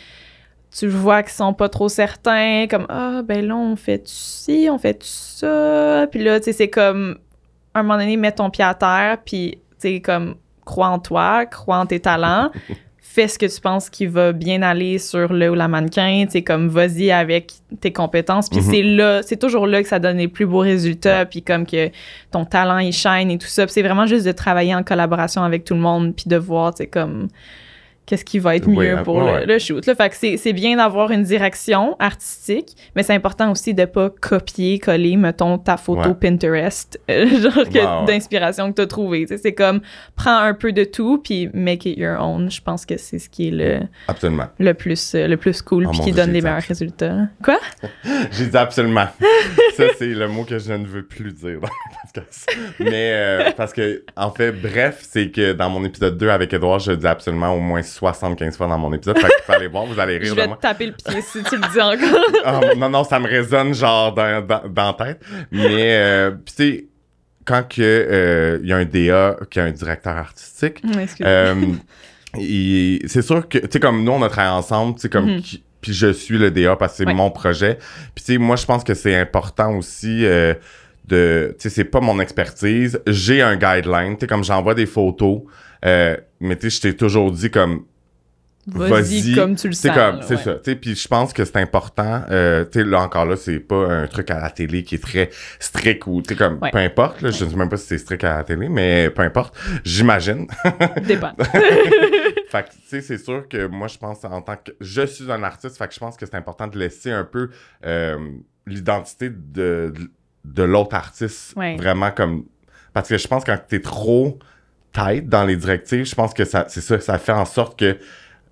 tu vois qu'ils sont pas trop certains, comme « Ah, ben là, on fait ci, on fait ça. » Puis là, tu sais, c'est comme, à un moment donné, mets ton pied à terre, puis, tu sais, comme, crois en toi, crois en tes talents, [laughs] fais ce que tu penses qui va bien aller sur le ou la mannequin, tu sais, comme, vas-y avec tes compétences, puis Mhm. c'est là, c'est toujours là que ça donne les plus beaux résultats, puis comme que ton talent, il shine et tout ça. C'est vraiment juste de travailler en collaboration avec tout le monde, puis de voir, tu sais, comme qu'est-ce qui va être mieux hein, pour ouais, le, shoot. Là. Fait que c'est, c'est bien d'avoir une direction artistique, mais c'est important aussi de pas copier, coller, mettons, ta photo Ouais. Pinterest, [laughs] euh, genre d'inspiration que tu as trouvé. Tu sais, c'est comme, prends un peu de tout, puis make it your own. Je pense que c'est ce qui est le, Absolument. le, plus, euh, le plus cool, Oh puis qui Dieu, donne les meilleurs résultats. Quoi? [laughs] J'ai dit absolument. [laughs] ça, c'est le mot que je ne veux plus dire. Mais euh, parce que, en fait, bref, c'est que dans mon épisode 2 avec Edouard, je dis absolument au moins 75 fois dans mon épisode. Fait qu'il faut aller voir, vous allez Je rire vais de te taper le pied si tu le dis encore. [laughs] Ah, non, non, ça me résonne genre dans, dans, dans la tête. Mais, euh, tu sais, quand que, euh, il y a un DA qui a un directeur artistique, euh, c'est sûr que, tu sais, comme nous, on a travaillé ensemble, tu sais, comme, Mhm. qui- puis je suis le DA parce que c'est Ouais. mon projet. Puis, tu sais, moi, je pense que c'est important aussi euh, de, tu sais, c'est pas mon expertise. J'ai un guideline, tu sais, comme j'envoie des photos, euh, mais tu sais, je t'ai toujours dit comme, Vas-y comme tu le sens. comme, c'est ouais. ça. Tu sais, puis je pense que c'est important. Euh, tu sais, là encore là, c'est pas un truc à la télé qui est très strict ou tu sais comme, Ouais. peu importe. Là, je ne sais même pas si c'est strict à la télé, mais peu importe. J'imagine. [laughs] Dépend. [laughs] fait que, tu sais, c'est sûr que moi, je pense en tant que. Je suis un artiste, fait que je pense que c'est important de laisser un peu euh, l'identité de, de, de l'autre artiste. Vraiment comme. Parce que je pense que quand t'es trop tight dans les directives, je pense que ça, c'est ça, ça fait en sorte que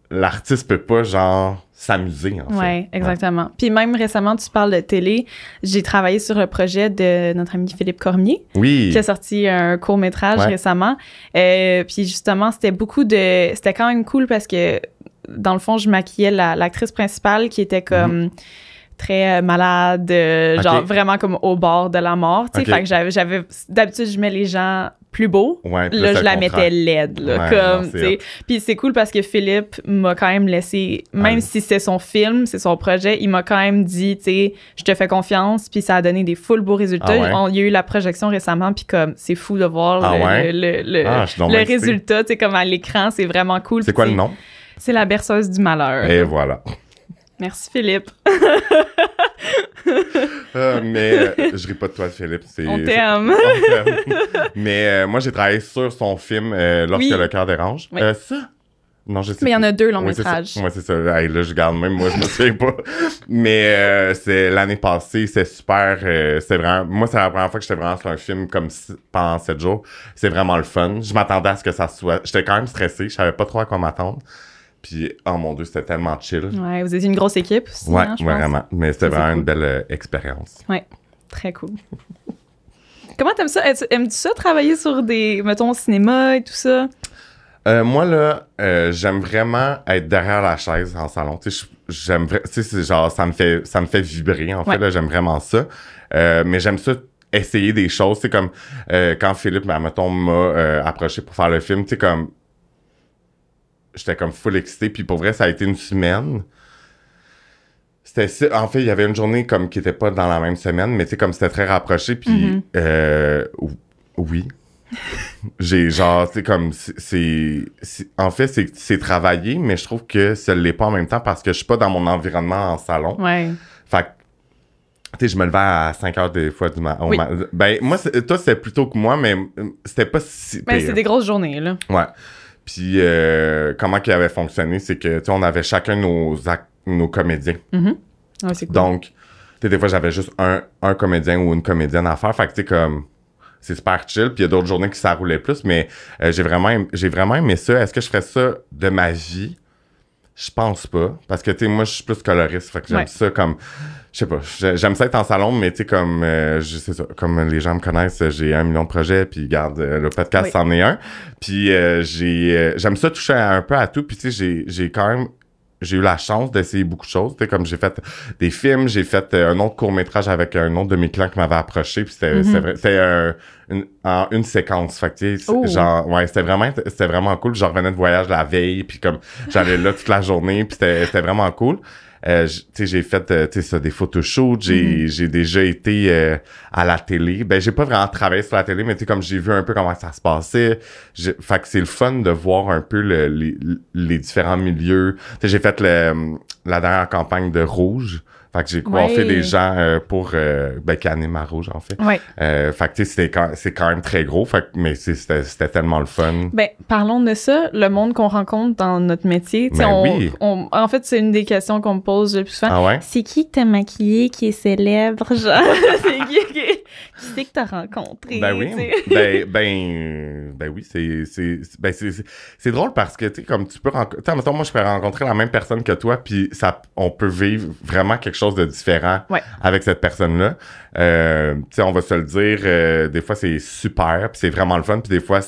l'artiste peut pas, genre, s'amuser, en fait. Oui, exactement. Puis même récemment, tu parles de télé. J'ai travaillé sur un projet de notre ami Philippe Cormier, Oui. qui a sorti un court métrage Ouais. récemment. Euh, puis justement, c'était beaucoup de... C'était quand même cool parce que, dans le fond, je maquillais la- l'actrice principale qui était comme... très euh, malade, euh, Mhm. Genre vraiment comme au bord de la mort, tu sais. Fait que j'avais, j'avais, d'habitude, je mets les gens plus. Ouais, puis Là, je la mettais laide, là, Ouais, comme, non, c'est tu sais. Puis c'est cool parce que Philippe m'a quand même laissé, même Ouais. si c'est son film, c'est son projet, il m'a quand même dit, tu sais, je te fais confiance, puis ça a donné des full beaux résultats. Ah ouais? On- il y a eu la projection récemment, puis comme, c'est fou de voir Ah le, le, le, Ah, le résultat, tu sais, comme à l'écran, c'est vraiment cool. C'est quoi le nom? C'est la berceuse du malheur. Et voilà. Merci Philippe. [laughs] [laughs] Euh, mais euh, je ris pas de toi, Philippe. C'est, On c'est- t'aime. mais euh, moi, j'ai travaillé sur son film Lorsque Oui. le cœur dérange. Oui. Ça? Non, je sais Mais il y en a deux longs c'est métrages. ça. Ouais, c'est ça. Hey, là, je garde même, moi, je me souviens pas. Mais c'est l'année passée, c'est super. c'est vraiment. Moi, c'est la première fois que j'étais vraiment sur un film comme si- pendant sept jours. C'est vraiment le fun. Je m'attendais à ce que ça soit. J'étais quand même stressé. Je savais pas trop à quoi m'attendre. Puis, oh mon dieu, c'était tellement chill. Ouais, vous étiez une grosse équipe aussi, Ouais, hein, je pense. vraiment. Mais c'était vraiment cool. une belle euh, expérience. Ouais, très cool. Comment t'aimes ça? Aimes-tu- ça travailler sur des, mettons, cinéma et tout ça? Euh, moi, là, euh, j'aime vraiment être derrière la chaise en salon. Tu sais, j'aime vra- tu sais, c'est genre, ça me fait, ça me fait vibrer, en fait, là, j'aime vraiment ça. Euh, mais j'aime ça essayer des choses, c'est comme, quand Philippe, ben, mettons, m'a approché pour faire le film, tu sais, comme, j'étais comme full excité, puis pour vrai, ça a été une semaine. C'était. En fait, il y avait une journée comme qui était pas dans la même semaine, mais tu sais, comme c'était très rapproché, puis Mhm. euh, ou- oui. [laughs] J'ai genre, tu sais, comme, c'est- En fait, c'est travaillé, mais je trouve que ça l'est pas en même temps parce que je suis pas dans mon environnement en salon. Ouais. Fait que, tu sais, je me levais à 5 heures des fois du matin. Oui. Ben, moi, toi, c'était plus tôt que moi, mais euh, c'était pas si. Ben, c'est des grosses journées, là. Ouais. Puis, euh, comment qu'il avait fonctionné, c'est que, tu sais, on avait chacun nos, nos comédiens. Mhm. Ouais, cool. Donc, tu sais, des fois, j'avais juste un, un comédien ou une comédienne à faire. Fait que, tu sais, comme, c'est super chill. Puis, il y a d'autres journées qui ça roulait plus. Mais euh, j'ai vraiment, aim- j'ai vraiment aimé ça. Est-ce que je ferais ça de ma vie? Je pense pas. Parce que, tu sais, moi, je suis plus coloriste. Fait que j'aime Ouais. ça comme, je sais pas, j'ai- j'aime ça être en salon, mais tu sais, comme, euh, je sais ça, comme les gens me connaissent, j'ai un million de projets, puis garde, euh, le podcast, Oui. c'en est un. Puis, euh, j'ai, euh, j'aime ça toucher un peu à tout. Puis, tu sais, j'ai, j'ai quand même j'ai eu la chance d'essayer beaucoup de choses. Tu sais, comme j'ai fait des films, j'ai fait euh, un autre court-métrage avec un autre de mes clients qui m'avait approché, puis c'était Mhm. c'était vrai- c'était un- une, en une séquence. Fait que, tu sais, Oh. genre, ouais, c'était vraiment, c'était vraiment cool. Je revenais de voyage la veille, puis comme j'allais là toute la journée, puis c'était c'était vraiment cool. Euh, j'ai fait euh, ça, des photoshoots, j'ai Mhm. j'ai déjà été euh, à la télé. Ben j'ai pas vraiment travaillé sur la télé, mais comme j'ai vu un peu comment ça se passait. Fait que c'est le fun de voir un peu le- les, les différents milieux. J'ai fait le, la dernière campagne de Rouge. Fait que j'ai coiffé Ouais. des gens euh, pour euh, ben Rouge en fait. Ouais. Euh, fait que tu sais c'était quand- c'est quand même très gros. Fait mais c'est- c'était c'était tellement le fun. Ben, parlons de ça, le monde qu'on rencontre dans notre métier. Ben on, oui. on- en fait, c'est une des questions qu'on me pose le plus souvent. Ah ouais? C'est qui que t'as maquillé qui est célèbre, genre? [laughs] c'est qui, qui, qui c'est que t'as rencontré? Ben oui. ben, ben, ben oui, c'est, c'est, c'est- ben c'est, c'est- c'est drôle parce que, tu sais, comme tu peux rencontrer, tu sais, mettons, moi, je peux rencontrer la même personne que toi, puis ça, on peut vivre vraiment quelque chose de différent Ouais. avec cette personne-là. Euh, tu sais, on va se le dire, euh, des fois, c'est super, puis c'est vraiment le fun, puis des fois,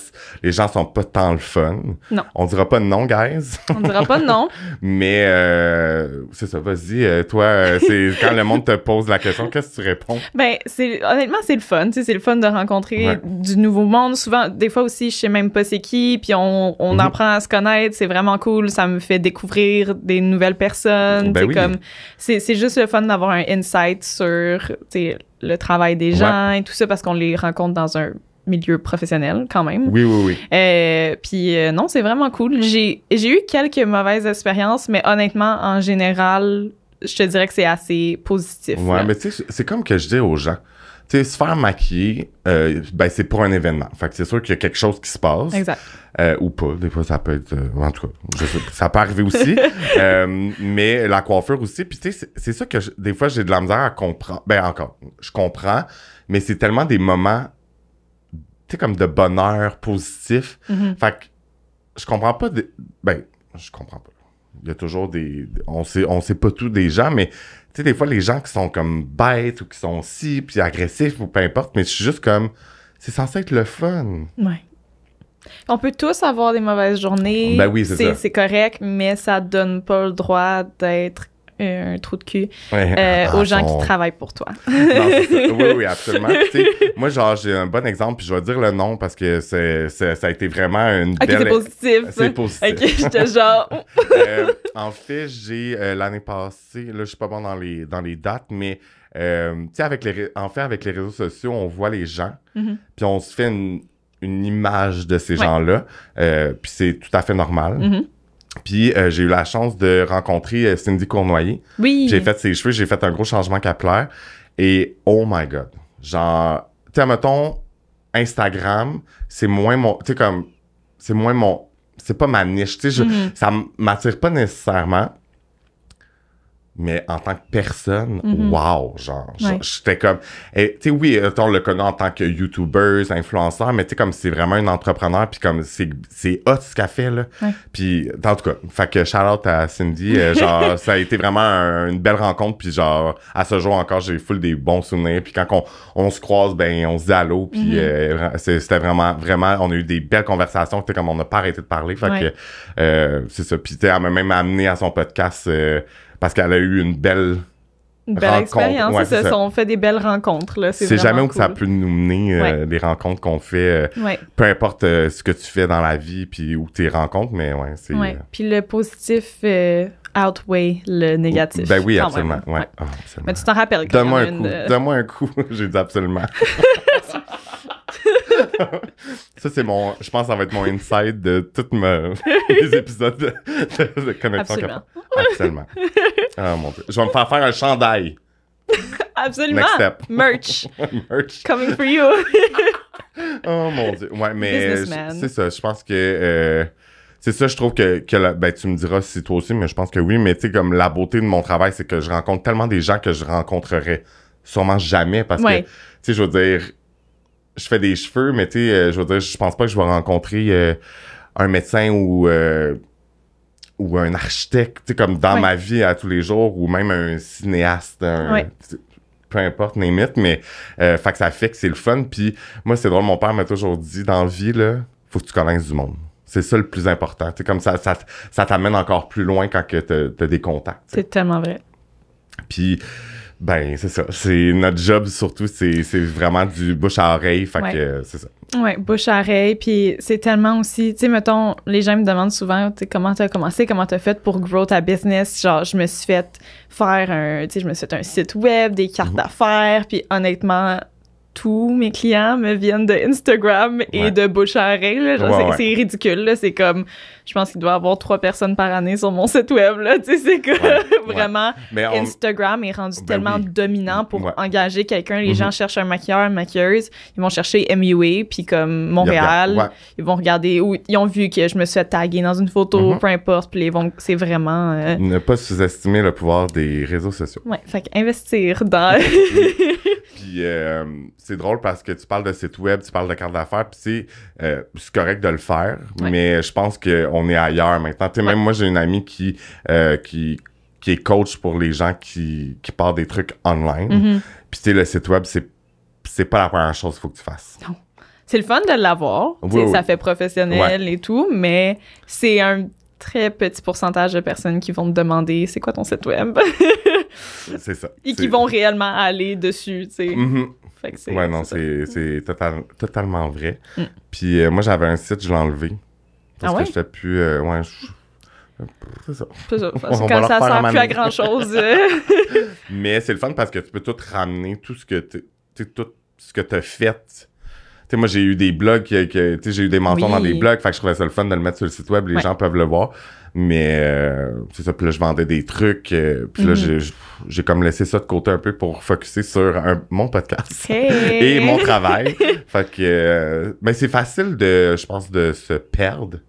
les gens sont pas tant le fun. Non. On dira pas non, guys, On dira pas de nom. [laughs] mais euh, c'est ça, vas-y, euh, toi, c'est [laughs] quand le monde te pose la question, qu'est-ce que tu réponds? Ben, c'est, honnêtement, c'est le fun. Tu sais, c'est le fun de rencontrer Ouais. du nouveau monde. Souvent, des fois aussi, je sais même pas c'est qui, puis on, on Mhm. apprend à se connaître. C'est vraiment cool. Ça me fait découvrir des nouvelles personnes. Ben oui. comme, c'est, c'est juste le fun d'avoir un insight sur, le travail des gens et tout ça parce qu'on les rencontre dans un milieu professionnel quand même. Oui, oui, oui. Euh, puis euh, non, c'est vraiment cool. J'ai j'ai eu quelques mauvaises expériences, mais honnêtement, en général, je te dirais que c'est assez positif. Ouais, là. mais tu sais, c'est comme que je dis aux gens. Tu sais, se faire maquiller, euh, ben c'est pour un événement. Fait que c'est sûr qu'il y a quelque chose qui se passe. Exact. Euh, ou pas. Des fois, ça peut être. euh, en tout cas, je sais pas, ça peut arriver aussi. [laughs] Mais la coiffure aussi. Puis, tu sais, c'est- ça que je- des fois, j'ai de la misère à comprendre. Ben, encore, je comprends, mais c'est tellement des moments, tu sais, comme de bonheur positif. Mhm. Fait que je comprends pas. de- ben, je comprends pas. Il y a toujours des. On sait, on sait pas tout des gens, mais. Tu sais, des fois, les gens qui sont comme bêtes ou qui sont si, puis agressifs ou peu importe, mais je suis juste comme. C'est censé être le fun. Ouais. On peut tous avoir des mauvaises journées. Ben oui, c'est ça. C'est correct, mais ça donne pas le droit d'être un trou de cul Ouais. euh, À aux gens qui travaillent pour toi. Non. Oui, oui, [laughs] absolument. Moi, genre, j'ai un bon exemple, puis je vais dire le nom parce que c'est, c'est- ça a été vraiment une Ok, belle... c'est positif. C'est positif. Ok, j'étais genre. [laughs] Euh, en fait, j'ai euh, l'année passée, là, je suis pas bon dans les, dans les dates, mais euh, tu sais, avec les, en fait, avec les réseaux sociaux, on voit les gens, Mhm. puis on se fait une, une image de ces Ouais. gens-là, euh, puis c'est tout à fait normal. Mhm. Puis euh, j'ai eu la chance de rencontrer euh, Cindy Cournoyer. Oui. J'ai fait ses cheveux, j'ai fait un gros changement capillaire. Et oh my god. Genre, tu sais, mettons, Instagram, c'est moins mon. Tu sais, comme. C'est moins mon. C'est pas ma niche. Tu sais, Mhm. ça m'attire pas nécessairement. Mais en tant que personne, Mhm. wow, genre, Ouais. j'étais comme, tu sais, oui, euh, on le connaît en tant que YouTuber, influenceur, mais tu sais, comme c'est vraiment un entrepreneur, puis comme c'est, c'est hot ce qu'elle fait, là. Puis, en tout cas, fait que shout out à Cindy, euh, [laughs] genre, ça a été vraiment un- une belle rencontre, puis genre, à ce jour encore, j'ai full des bons souvenirs, puis quand on, on se croise, ben, on se dit allô, puis Mhm. euh, c'est- c'était vraiment, vraiment, on a eu des belles conversations, tu sais, comme on n'a pas arrêté de parler, fait Ouais. que, euh, c'est ça, puis tu sais, elle m'a même amené à son podcast, euh, parce qu'elle a eu une belle Une belle rencontre. expérience. Ouais, c'est c'est ça. ça. On fait des belles rencontres. Là. C'est c'est jamais où que ça cool. peut nous mener, euh, Ouais. les rencontres qu'on fait, euh, Ouais. peu importe euh, ce que tu fais dans la vie, puis où tes rencontres, mais ouais, c'est... Euh, Puis le positif euh, outweigh le négatif. Ben oui, absolument. Ah, absolument. Mais tu t'en rappelles quand Donne-moi un coup. euh, Donne-moi un coup. [laughs] J'ai dit absolument. [laughs] ça, c'est mon. Je pense que ça va être mon inside de tous me- mes [laughs] épisodes de, de, de connexion Absolument. Ah, mon Dieu. Je vais me faire faire un chandail. Absolument. Next step. Merch. [laughs] Merch. Coming for you. [laughs] Oh mon Dieu. Ouais, mais c'est ça. Je pense que. euh, c'est ça, je trouve que, que la- ben, tu me diras si toi aussi, mais je pense que oui. Mais tu sais, comme la beauté de mon travail, c'est que je rencontre tellement des gens que je rencontrerais sûrement jamais parce Ouais. que, tu sais, je veux dire, je fais des cheveux, mais tu sais, euh, je veux dire, je pense pas que je vais rencontrer euh, un médecin ou euh, ou un architecte, tu sais, comme dans Ouais. ma vie à tous les jours, ou même un cinéaste, un- Ouais. tu sais, peu importe, name it, mais euh, fait que ça fait que c'est le fun. Puis moi, c'est drôle, mon père m'a toujours dit, dans la vie, là, faut que tu connaisses du monde. C'est ça le plus important. Tu sais, comme ça, ça, ça t'amène encore plus loin quand t'as t'as des contacts. tu. C'est tellement vrai. Puis, ben, c'est ça. C'est notre job, surtout, c'est vraiment du bouche à oreille. Fait Ouais. que euh, c'est ça. Ouais, bouche à oreille. Puis c'est tellement aussi, tu sais, mettons, les gens me demandent souvent, tu sais, comment t'as commencé, comment t'as fait pour grow ta business? Genre, je me suis fait faire un, tu sais, je me suis fait un site web, des cartes Mhm. d'affaires. Puis honnêtement, tous mes clients me viennent de Instagram et Ouais. de bouche à oreille. Là. Genre, Ouais, c'est, ridicule. Là. C'est comme, je pense qu'il doit y avoir trois personnes par année sur mon site web. Là. Tu sais, c'est [laughs] Ouais, vraiment. On, Instagram est rendu Ben tellement oui. dominant pour Ouais. engager quelqu'un. Les Mhm. gens cherchent un maquilleur, une maquilleuse. Ils vont chercher MUA, puis comme Montréal. Ils vont regarder où ils ont vu que je me suis taguer dans une photo, Mhm. peu importe. Puis ils vont, c'est vraiment. euh, Ne pas sous-estimer le pouvoir des réseaux sociaux. Ouais, fait qu'investir dans. [laughs] [laughs] Puis euh, c'est drôle parce que tu parles de site web, tu parles de carte d'affaires, puis c'est euh, c'est correct de le faire, mais je pense qu'on est ailleurs maintenant. Tu sais, même moi, j'ai une amie qui, euh, qui, qui est coach pour les gens qui, qui partent des trucs online. Mhm. Puis tu sais, le site web, c'est c'est pas la première chose qu'il faut que tu fasses. C'est le fun de l'avoir. Oui. Ça fait professionnel et tout, mais c'est un très petit pourcentage de personnes qui vont te demander c'est quoi ton site web? [laughs] C'est ça. et qui vont réellement aller dessus. tu sais. Mhm. Fait que c'est- Ouais, non, c'est c'est total- totalement vrai. Mm. Puis euh, moi, j'avais un site, je l'ai enlevé. Parce Ah ouais? que j'étais plus... euh, ouais, je- C'est ça. C'est ça. Parce que quand ça sert plus à grand chose. euh, [laughs] Mais c'est le fun parce que tu peux tout ramener, tout ce que tu tout ce que tu as fait. Tu sais, moi, j'ai eu des blogs, que, que- tu sais, j'ai eu des mentons Oui. dans des blogs, fait que je trouvais ça le fun de le mettre sur le site web, les Ouais. gens peuvent le voir. Mais euh, c'est ça, puis là, je vendais des trucs, euh, puis là, Mhm. j'ai- j'ai comme laissé ça de côté un peu pour focuser sur un- mon podcast Hey! [laughs] et mon travail. fait que, euh, mais c'est facile de, je pense, de se perdre.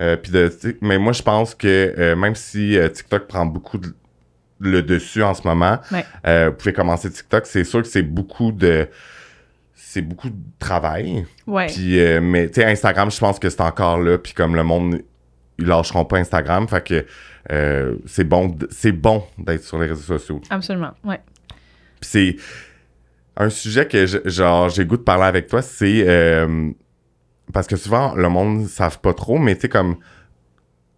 Euh, puis de, mais moi, je pense que euh, même si euh, TikTok prend beaucoup de- le dessus en ce moment, Ouais. vous pouvez commencer TikTok. C'est sûr que c'est beaucoup de, c'est beaucoup de travail. Ouais. Puis, euh, mais tu sais, Instagram, je pense que c'est encore là. Puis comme le monde, ils lâcheront pas Instagram. Fait que c'est bon, c'est bon d'être sur les réseaux sociaux. Absolument. Ouais. Puis c'est un sujet que je- genre j'ai goût de parler avec toi, c'est parce que souvent le monde ne savent pas trop, mais tu sais comme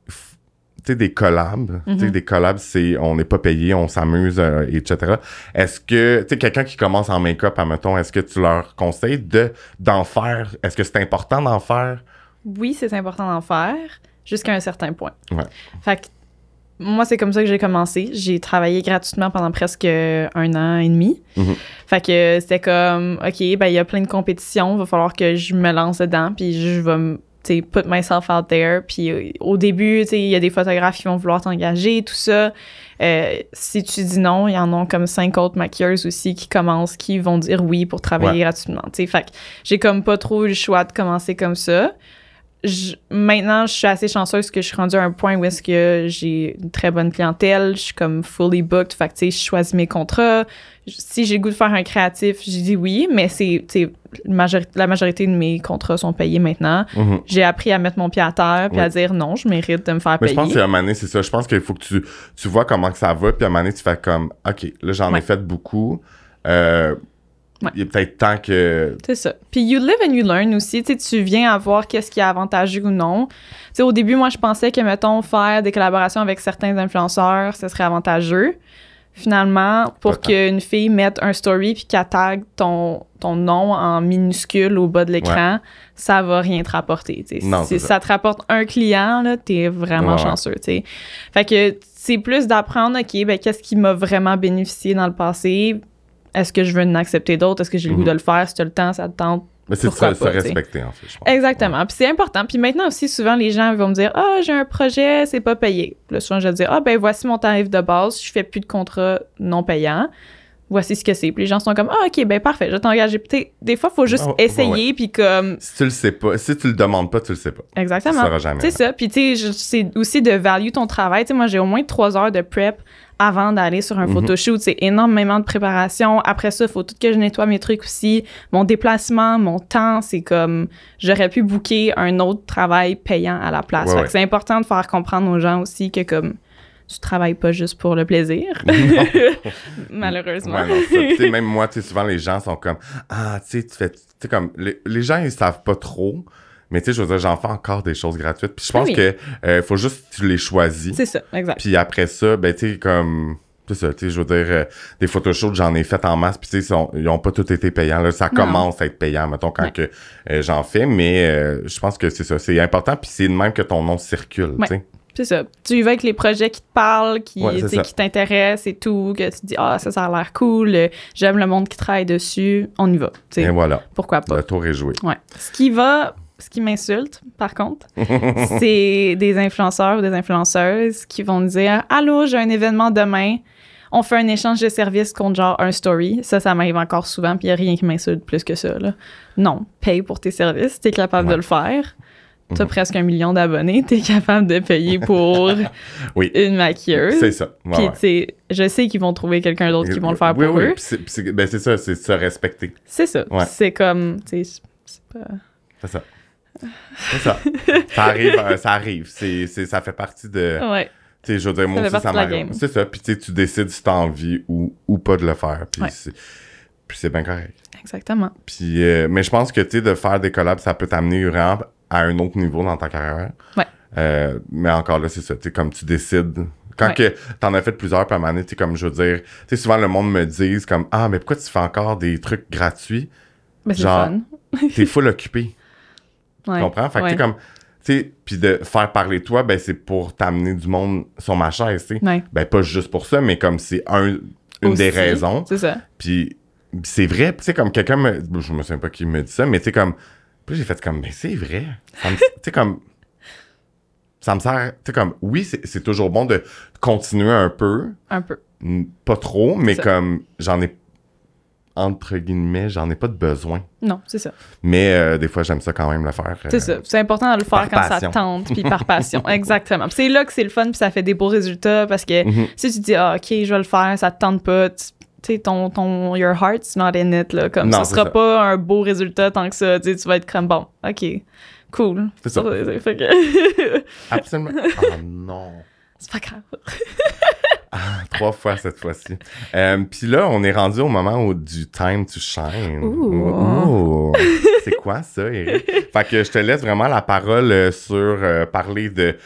tu sais des collabs, tu sais Mhm. des collabs c'est on n'est pas payé, on s'amuse euh, etc. Est-ce que tu sais quelqu'un qui commence en make-up admettons, est-ce que tu leur conseilles de d'en faire? Est-ce que c'est important d'en faire? Oui, c'est important d'en faire jusqu'à un certain point. Ouais. Fait que moi, c'est comme ça que j'ai commencé. J'ai travaillé gratuitement pendant presque un an et demi. Mhm. Fait que c'était comme, OK, ben il y a plein de compétitions, va falloir que je me lance dedans, puis je vais me tu sais, put myself out there. Puis euh, au début, il y a des photographes qui vont vouloir t'engager, tout ça. Euh, si tu dis non, il y en a comme cinq autres maquilleuses aussi qui commencent, qui vont dire oui pour travailler gratuitement. Tu sais, fait que j'ai comme pas trop eu le choix de commencer comme ça. Je- maintenant, je suis assez chanceuse que je suis rendue à un point où est-ce que j'ai une très bonne clientèle, je suis comme fully booked, fait que, tu sais, je choisis mes contrats. Je- Si j'ai le goût de faire un créatif, j'ai dit oui, mais c'est, la majorité de mes contrats sont payés maintenant. Mhm. J'ai appris à mettre mon pied à terre puis Oui. à dire non, je mérite de me faire Mais je payer. pense qu'à un moment donné, c'est ça. Je pense qu'il faut que tu, tu vois comment que ça va, puis à un moment donné, tu fais comme, OK, là, j'en ai Ouais. fait beaucoup. Euh, Ouais. Il est peut-être temps que. C'est ça. Puis you live and you learn aussi. Tu sais, tu viens à voir qu'est-ce qui est avantageux ou non. Tu sais, au début, moi, je pensais que, mettons, faire des collaborations avec certains influenceurs, ce serait avantageux. Finalement, pour qu'une fille mette un story puis qu'elle tag ton, ton nom en minuscule au bas de l'écran, ça va rien te rapporter. tu sais. Non, si ça. ça. te rapporte un client, là, t'es vraiment Ouais, ouais. chanceux, tu sais. Fait que c'est plus d'apprendre, OK, ben, qu'est-ce qui m'a vraiment bénéficié dans le passé? Est-ce que je veux en accepter d'autres? Est-ce que j'ai le goût Mhm. de le faire? Si tu as le temps, ça te tente. Mais c'est de Pourquoi se, pas, tu respecter, en fait, je pense. Exactement. Puis c'est important. Puis maintenant aussi, souvent, les gens vont me dire Ah, j'ai un projet, c'est pas payé. Puis là, souvent, je vais dire Ah, ben voici mon tarif de base, je fais plus de contrat non payant. Voici ce que c'est. Puis les gens sont comme Ah, ok, ben parfait, je vais t'engager. Puis t'sais, des fois, il faut juste Ah, ouais, essayer, puis comme. Si tu le sais pas, si tu le demandes pas, tu le sais pas. Tu Exactement. sauras jamais. C'est ça. Puis, tu sais, c'est aussi de value ton travail. Tu sais, moi, j'ai au moins trois heures de prep avant d'aller sur un Mhm. photoshoot. C'est énormément de préparation. Après ça, il faut tout que je nettoie mes trucs aussi. Mon déplacement, mon temps, c'est comme... J'aurais pu booker un autre travail payant à la place. Ouais, Fait ouais. que c'est important de faire comprendre aux gens aussi que, comme, tu travailles pas juste pour le plaisir. [laughs] [laughs] Malheureusement. Ouais, non, [laughs] même moi, souvent, les gens sont comme, ah, tu sais, tu fais, comme, les, les gens, ils savent pas trop. Mais tu sais, je veux dire, j'en fais encore des choses gratuites. Puis je pense Oui. que euh, faut juste que tu les choisis. c'est ça, exact. Puis après ça, ben, tu sais, comme. C'est ça, tu sais, je veux dire, euh, des photoshoots, j'en ai fait en masse, puis tu sais, ils sont- ils ont pas tous été payants. Là, ça Non. commence à être payant, mettons, quand Ouais. que euh, j'en fais, mais euh, je pense que c'est ça, c'est important, puis c'est de même que ton nom circule, Ouais. tu sais. C'est ça. Tu y vas avec les projets qui te parlent, qui, Ouais, t'intéressent et tout, que tu te dis, ah, ça, ça a l'air cool, j'aime le monde qui travaille dessus, on y va. Tu sais, Et voilà, pourquoi pas. le tour est joué. Ouais. Ce qui va, ce qui m'insulte, par contre, [laughs] c'est des influenceurs ou des influenceuses qui vont me dire, allô, j'ai un événement demain. On fait un échange de services contre genre un story. Ça, ça m'arrive encore souvent, puis il n'y a rien qui m'insulte plus que ça. Là. Non, paye pour tes services, tu es capable de le faire. Tu as Mhm. presque un million d'abonnés, tu es capable de payer pour [laughs] Oui. une maquilleuse. C'est ça. Ouais, Puis, ouais. tu sais, je sais qu'ils vont trouver quelqu'un d'autre qui vont le faire oui, pour oui, eux. c'est- ben, c'est ça, c'est se respecter. C'est ça. C'est comme, c'est pas... C'est ça. C'est ça. ça arrive, euh, ça arrive. C'est, ça fait partie de. Ouais. Tu sais, je veux dire, moi aussi, ça m'arrive. C'est ça. Puis tu décides si t'as envie ou, ou pas de le faire. Puis Ouais. c'est, bien correct. Exactement. Puis, euh, mais je pense que, tu sais, de faire des collabs, ça peut t'amener vraiment à un autre niveau dans ta carrière. Ouais. Euh, mais encore là, c'est ça. Tu sais, comme tu décides. Quand Ouais. que t'en as fait plusieurs, moment donné, tu comme je veux dire, tu souvent le monde me dise comme, ah, mais pourquoi tu fais encore des trucs gratuits? Ben, c'est Genre, fun. T'es full occupé. Ouais. Tu comprends? Fait que, tu Ouais. sais, comme, tu sais, puis de faire parler de toi, ben, c'est pour t'amener du monde sur ma chaise, tu sais. Ouais. Ben, pas juste pour ça, mais comme c'est un, une des raisons. C'est ça. Puis, c'est vrai, tu sais, comme quelqu'un me. Je me souviens pas qui me dit ça, mais tu sais, comme. Puis j'ai fait comme, mais c'est vrai. [laughs] Tu sais, comme. Ça me sert. Tu sais, comme, oui, c'est toujours bon de continuer un peu. Un peu. Pas trop, mais comme, j'en ai. Entre guillemets, j'en ai pas de besoin. Non, c'est ça. Mais euh, des fois, j'aime ça quand même le faire. c'est ça. C'est important de le faire quand ça tente, puis par [laughs] passion. Exactement. c'est là que c'est le fun, puis ça fait des beaux résultats parce que mm-hmm. si tu dis, ah, OK, je vais le faire, ça te tente pas, sais, ton, ton, your heart's not in it, là. Comme, ça sera pas un beau résultat tant que ça. Tu vas être comme, bon, OK, cool. C'est ça. [laughs] que... Absolument. Oh non. C'est pas grave. [laughs] [laughs] trois fois cette fois-ci. Euh, Puis là, on est rendu au moment où du time to shine. Ouh. [laughs] C'est quoi ça, Eric? fait que je te laisse vraiment la parole euh, sur euh, parler de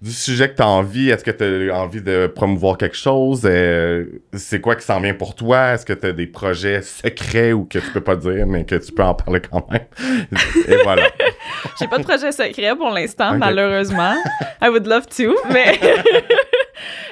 du sujet que tu as envie. Est-ce que tu as envie de promouvoir quelque chose? Euh, c'est quoi qui s'en vient pour toi? Est-ce que tu as des projets secrets ou que tu peux pas dire, mais que tu peux en parler quand même? [laughs] Et voilà. J'ai pas de projet secret pour l'instant, malheureusement. [laughs] I would love to, mais [laughs]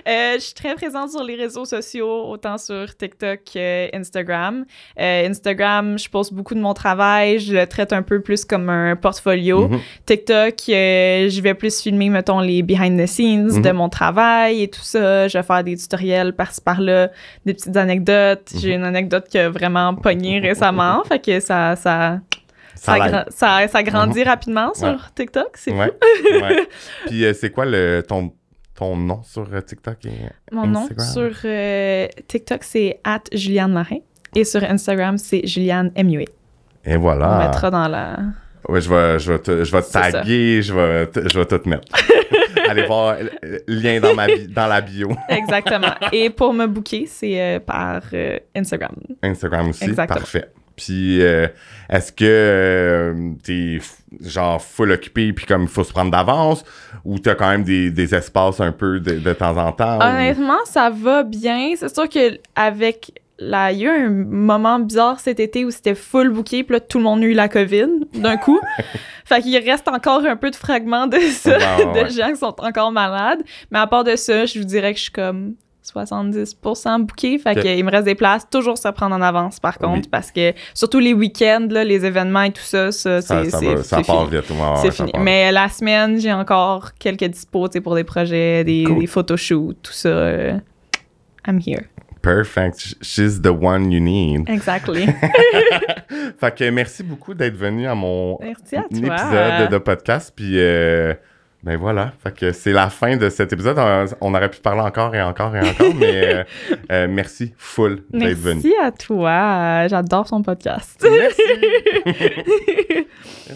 Euh, je suis très présente sur les réseaux sociaux, autant sur TikTok qu'Instagram. Euh, Instagram, je poste beaucoup de mon travail, je le traite un peu plus comme un portfolio. Mhm. TikTok, euh, je vais plus filmer, mettons, les behind the scenes de mhm. mon travail et tout ça. Je vais faire des tutoriels par-ci par-là, des petites anecdotes. J'ai mhm. une anecdote qui a vraiment pogné récemment, [laughs] fait que ça... ça ça, ça, ça, grandit rapidement sur TikTok, c'est ouais. [laughs] ouais. Puis c'est quoi le, ton ton nom sur euh, TikTok et Mon nom sur euh, TikTok, c'est at Juliane Marin. Et sur Instagram, c'est Juliane MUA. Et voilà. On mettra dans la. Oui, je vais, je vais te, je vais taguer, je vais, je vais tout mettre. [laughs] Allez voir lien dans, ma dans la bio. [laughs] Exactement. Et pour me booker, c'est euh, par Instagram. Instagram aussi. Exactement. Parfait. Puis euh, est-ce que euh, t'es genre full occupé puis comme il faut se prendre d'avance ou t'as quand même des, des, espaces un peu de, de temps en temps? Honnêtement, ça va bien. C'est sûr que avec la, il y a eu un moment bizarre cet été où c'était full booké, puis là, tout le monde a eu la COVID d'un coup. [laughs] fait qu'il reste encore un peu de fragments de ça, [laughs] de gens qui sont encore malades. Mais à part de ça, je vous dirais que je suis comme 70% booké. Fait qu'il me reste des places. Toujours se prendre en avance, par contre, parce que surtout les week-ends, les événements et tout ça, ça, c'est ça, ça part vite. c'est fini. Mais la semaine, j'ai encore quelques dispos pour des projets, des, des photoshoots, tout ça. Euh, I'm here. Perfect. She's the one you need. Exactly. [laughs] [laughs] fait que merci beaucoup d'être venu à mon épisode de, podcast. Puis. Euh, ben voilà, fait que c'est la fin de cet épisode. On, aurait pu parler encore et encore et encore, [laughs] mais euh, euh, merci full d'être venu. Merci à toi. J'adore son podcast. Merci. [laughs]